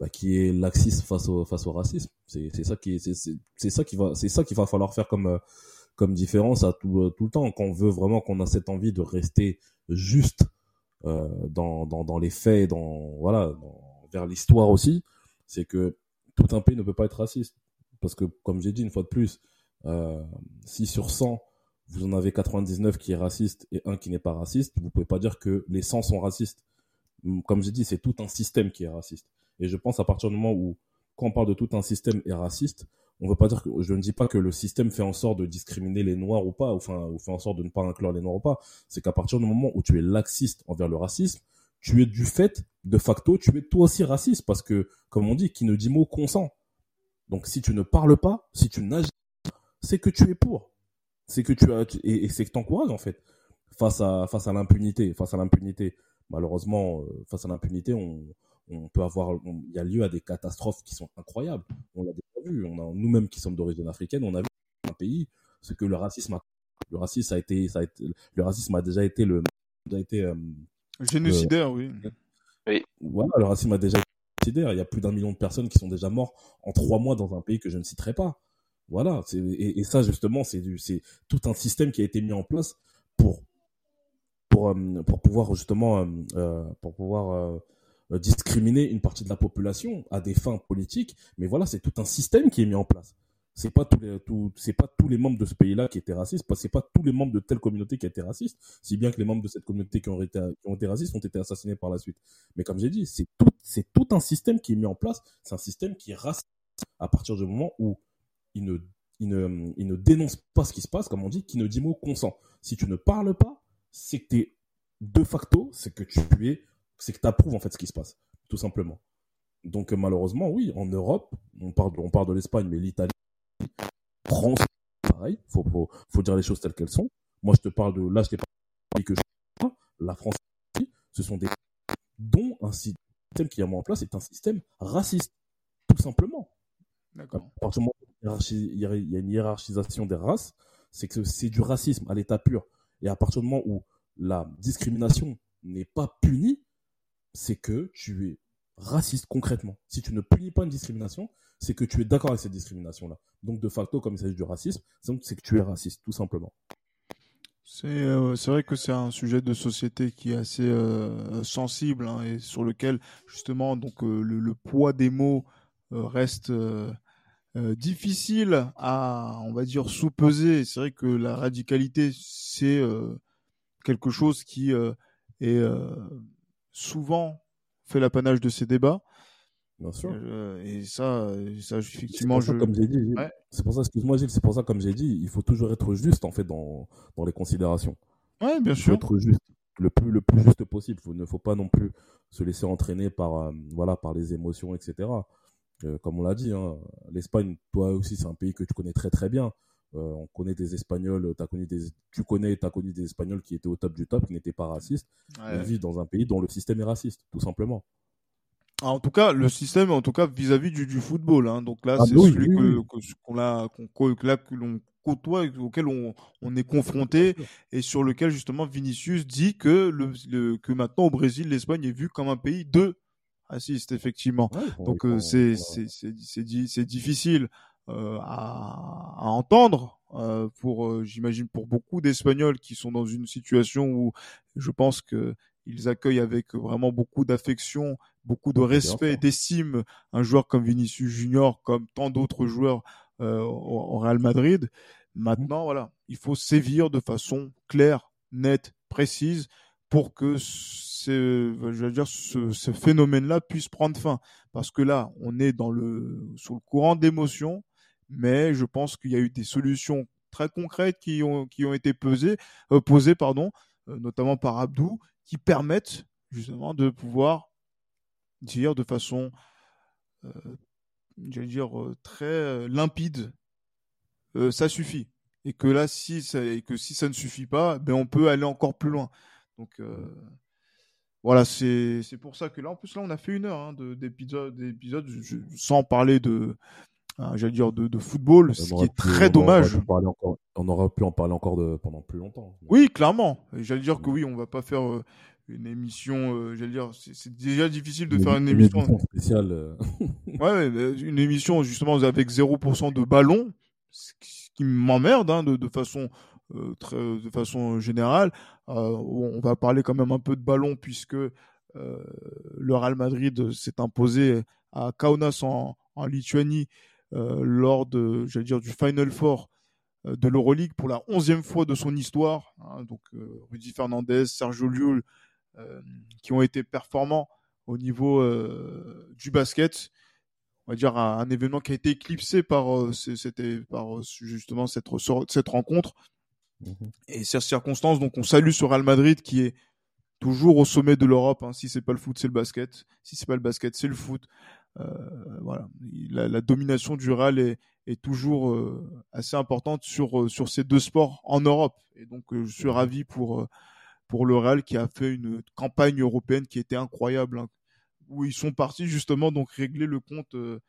bah, qui est laxiste face au, face au racisme. C'est ça qui, ça qui va, qu'il va falloir faire comme, comme différence à tout, tout le temps. Quand on veut vraiment qu'on a cette envie de rester juste euh, dans, dans, dans, les faits, dans voilà, vers l'histoire aussi, c'est que tout un pays ne peut pas être raciste. Parce que, comme j'ai dit une fois de plus, euh, si sur 100, vous en avez 99 qui est raciste et un qui n'est pas raciste, vous pouvez pas dire que les 100 sont racistes. Comme j'ai dit, c'est tout un système qui est raciste. Et je pense à partir du moment où, quand on parle de tout un système est raciste, on veut pas dire que je ne dis pas que le système fait en sorte de discriminer les noirs ou pas, ou, enfin, fait en sorte de ne pas inclure les noirs ou pas. C'est qu'à partir du moment où tu es laxiste envers le racisme, tu es du fait, de facto, tu es toi aussi raciste parce que, comme on dit, qui ne dit mot consent. Donc, si tu ne parles pas, si tu n'agis c'est que tu es pour. C'est que tu as, et, c'est que t'encourages, en fait. Face à, face à l'impunité, face à l'impunité. Malheureusement, euh, face à l'impunité, on, on peut avoir, il y a lieu à des catastrophes qui sont incroyables. On l'a déjà vu. On a, nous-mêmes qui sommes d'origine africaine, on a vu un pays ce que le racisme a, le racisme a été, ça a été, le racisme a déjà été le, a été, euh, génocidaire, oui. Oui. Voilà, le racisme a déjà été génocidaire. Il y a plus d'un million de personnes qui sont déjà mortes en trois mois dans un pays que je ne citerai pas. Voilà. Et, et, ça, justement, c'est tout un système qui a été mis en place pour, pour, euh, pour pouvoir justement, euh, pour pouvoir euh, discriminer une partie de la population à des fins politiques, mais voilà, c'est tout un système qui est mis en place. C'est pas tous les, pas tous les membres de ce pays-là qui étaient racistes, c'est pas tous les membres de telle communauté qui étaient racistes, si bien que les membres de cette communauté qui ont été, qui ont été racistes ont été assassinés par la suite. Mais comme j'ai dit, c'est tout, c'est tout un système qui est mis en place. C'est un système qui est raciste à partir du moment où il ne, il ne, il ne dénonce pas ce qui se passe, comme on dit, qui ne dit mot consent. Si tu ne parles pas, c'est que t'es, de facto, c'est que tu es c'est que tu approuves en fait ce qui se passe, tout simplement. Donc malheureusement, oui, en Europe, on parle, on parle de l'Espagne, mais l'Italie, France, pareil, faut, faut, faut dire les choses telles qu'elles sont. Moi, je te parle de, là, je t'ai parlé que je la France, ce sont des dont un système qui est mis en place est un système raciste, tout simplement. D'accord. À partir du moment où il y a une hiérarchisation des races, c'est que c'est du racisme à l'état pur. Et à partir du moment où la discrimination n'est pas punie, c'est que tu es raciste concrètement. Si tu ne punis pas une discrimination, c'est que tu es d'accord avec cette discrimination-là. Donc, de facto, comme il s'agit du racisme, c'est que tu es raciste, tout simplement. C'est euh, vrai que c'est un sujet de société qui est assez euh, sensible hein, et sur lequel, justement, donc euh, le, poids des mots reste difficile à, on va dire, sous-peser. C'est vrai que la radicalité, c'est quelque chose qui est souvent fait l'apanage de ces débats. Bien sûr. Euh, et ça, ça effectivement, je... comme j'ai dit, c'est pour ça, excuse-moi Gilles, c'est pour ça, comme j'ai dit, il faut toujours être juste en fait dans, dans les considérations. Ouais, bien il sûr. Faut être juste, le plus, le plus juste possible. Il ne faut pas non plus se laisser entraîner par, euh, voilà, par les émotions, etc. Comme on l'a dit, hein, l'Espagne, toi aussi, c'est un pays que tu connais très très bien. Euh, on connaît des Espagnols, as connu des, tu connais, as connu des Espagnols qui étaient au top du top, qui n'étaient pas racistes. Ils vivent dans un pays dont le système est raciste, tout simplement. Ah, en tout cas, le système, en tout cas, vis-à-vis du, du, football. Hein. Donc là, ah, c'est celui que, qu'on a, qu'on, que l'on côtoie, auquel on, on est confronté, et sur lequel justement Vinicius dit que le, que maintenant au Brésil, l'Espagne est vue comme un pays de racistes, effectivement. Donc euh, c'est, c'est, c'est, c'est difficile euh, à, à, entendre euh, pour, euh, j'imagine, pour beaucoup d'Espagnols qui sont dans une situation où je pense que ils accueillent avec vraiment beaucoup d'affection, beaucoup de respect, d'estime un joueur comme Vinicius Junior, comme tant d'autres joueurs euh, au, Real Madrid. Maintenant, voilà, il faut sévir de façon claire, nette, précise, pour que ce, phénomène-là puisse prendre fin. Parce que là, on est dans le, sur le courant d'émotions mais je pense qu'il y a eu des solutions très concrètes qui ont, qui ont été pesées, euh, posées, pardon, euh, notamment par Abdou, qui permettent justement de pouvoir dire de façon, euh, j'allais dire, très limpide, ça suffit. Et que là, si ça, et que si ça ne suffit pas, ben on peut aller encore plus loin. Donc, voilà, c'est c'est pour ça que là, en plus, là, on a fait une heure hein, de- d'épisodes, sans parler de, euh, j'allais dire, de, de football, ce qui est très on dommage. encore- on aurait pu en parler encore de, pendant plus longtemps. Oui, clairement. J'allais dire que oui, on va pas faire euh, une émission, euh, j'allais dire, c'est déjà difficile de faire une émission. spéciale. euh, Ouais, ouais, une émission justement avec 0% de ballon, ce qui m'emmerde hein, de, de façon euh, très, de façon générale. Euh, on va parler quand même un peu de ballon puisque euh, le Real Madrid s'est imposé à Kaunas en, Lituanie euh, lors de, j'allais dire, du Final Four de l'Euroleague pour la onzième fois de son histoire. hein. donc Rudy Fernandez, Sergio Llull, qui ont été performants au niveau du basket on va dire un, événement qui a été éclipsé par c'était par justement cette rencontre mhm. et ces circonstances donc on salue ce Real Madrid qui est toujours au sommet de l'Europe hein. si c'est pas le foot c'est le basket. Si c'est pas le basket c'est le foot. Euh, voilà. La, la domination du Real est, est toujours euh, assez importante sur euh, sur ces deux sports en Europe. Et donc euh, je suis ravi pour euh, pour le Real qui a fait une campagne européenne qui était incroyable hein, où ils sont partis justement donc régler le compte euh,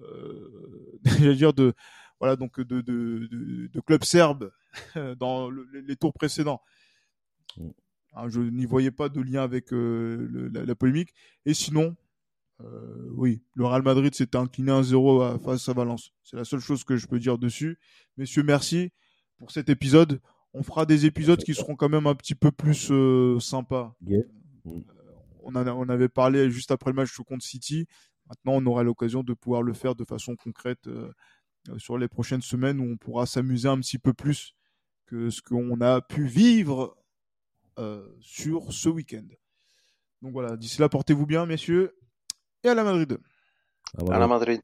euh, j'allais dire de voilà donc de de, de, de clubs serbes dans le- les tours précédents. Mm. Hein, je n'y voyais pas de lien avec euh, le- la, la polémique. Et sinon, euh, oui, le Real Madrid s'était incliné 1-0 à- face à Valence. C'est la seule chose que je peux dire dessus. Messieurs, merci pour cet épisode. On fera des épisodes qui seront quand même un petit peu plus euh, sympas on, a- on avait parlé juste après le match contre City. Maintenant, on aura l'occasion de pouvoir le faire de façon concrète euh, euh, sur les prochaines semaines où on pourra s'amuser un petit peu plus que ce qu'on a pu vivre euh, sur ce week-end. Donc voilà, d'ici là, portez-vous bien, messieurs, et à la Madrid. À la Madrid.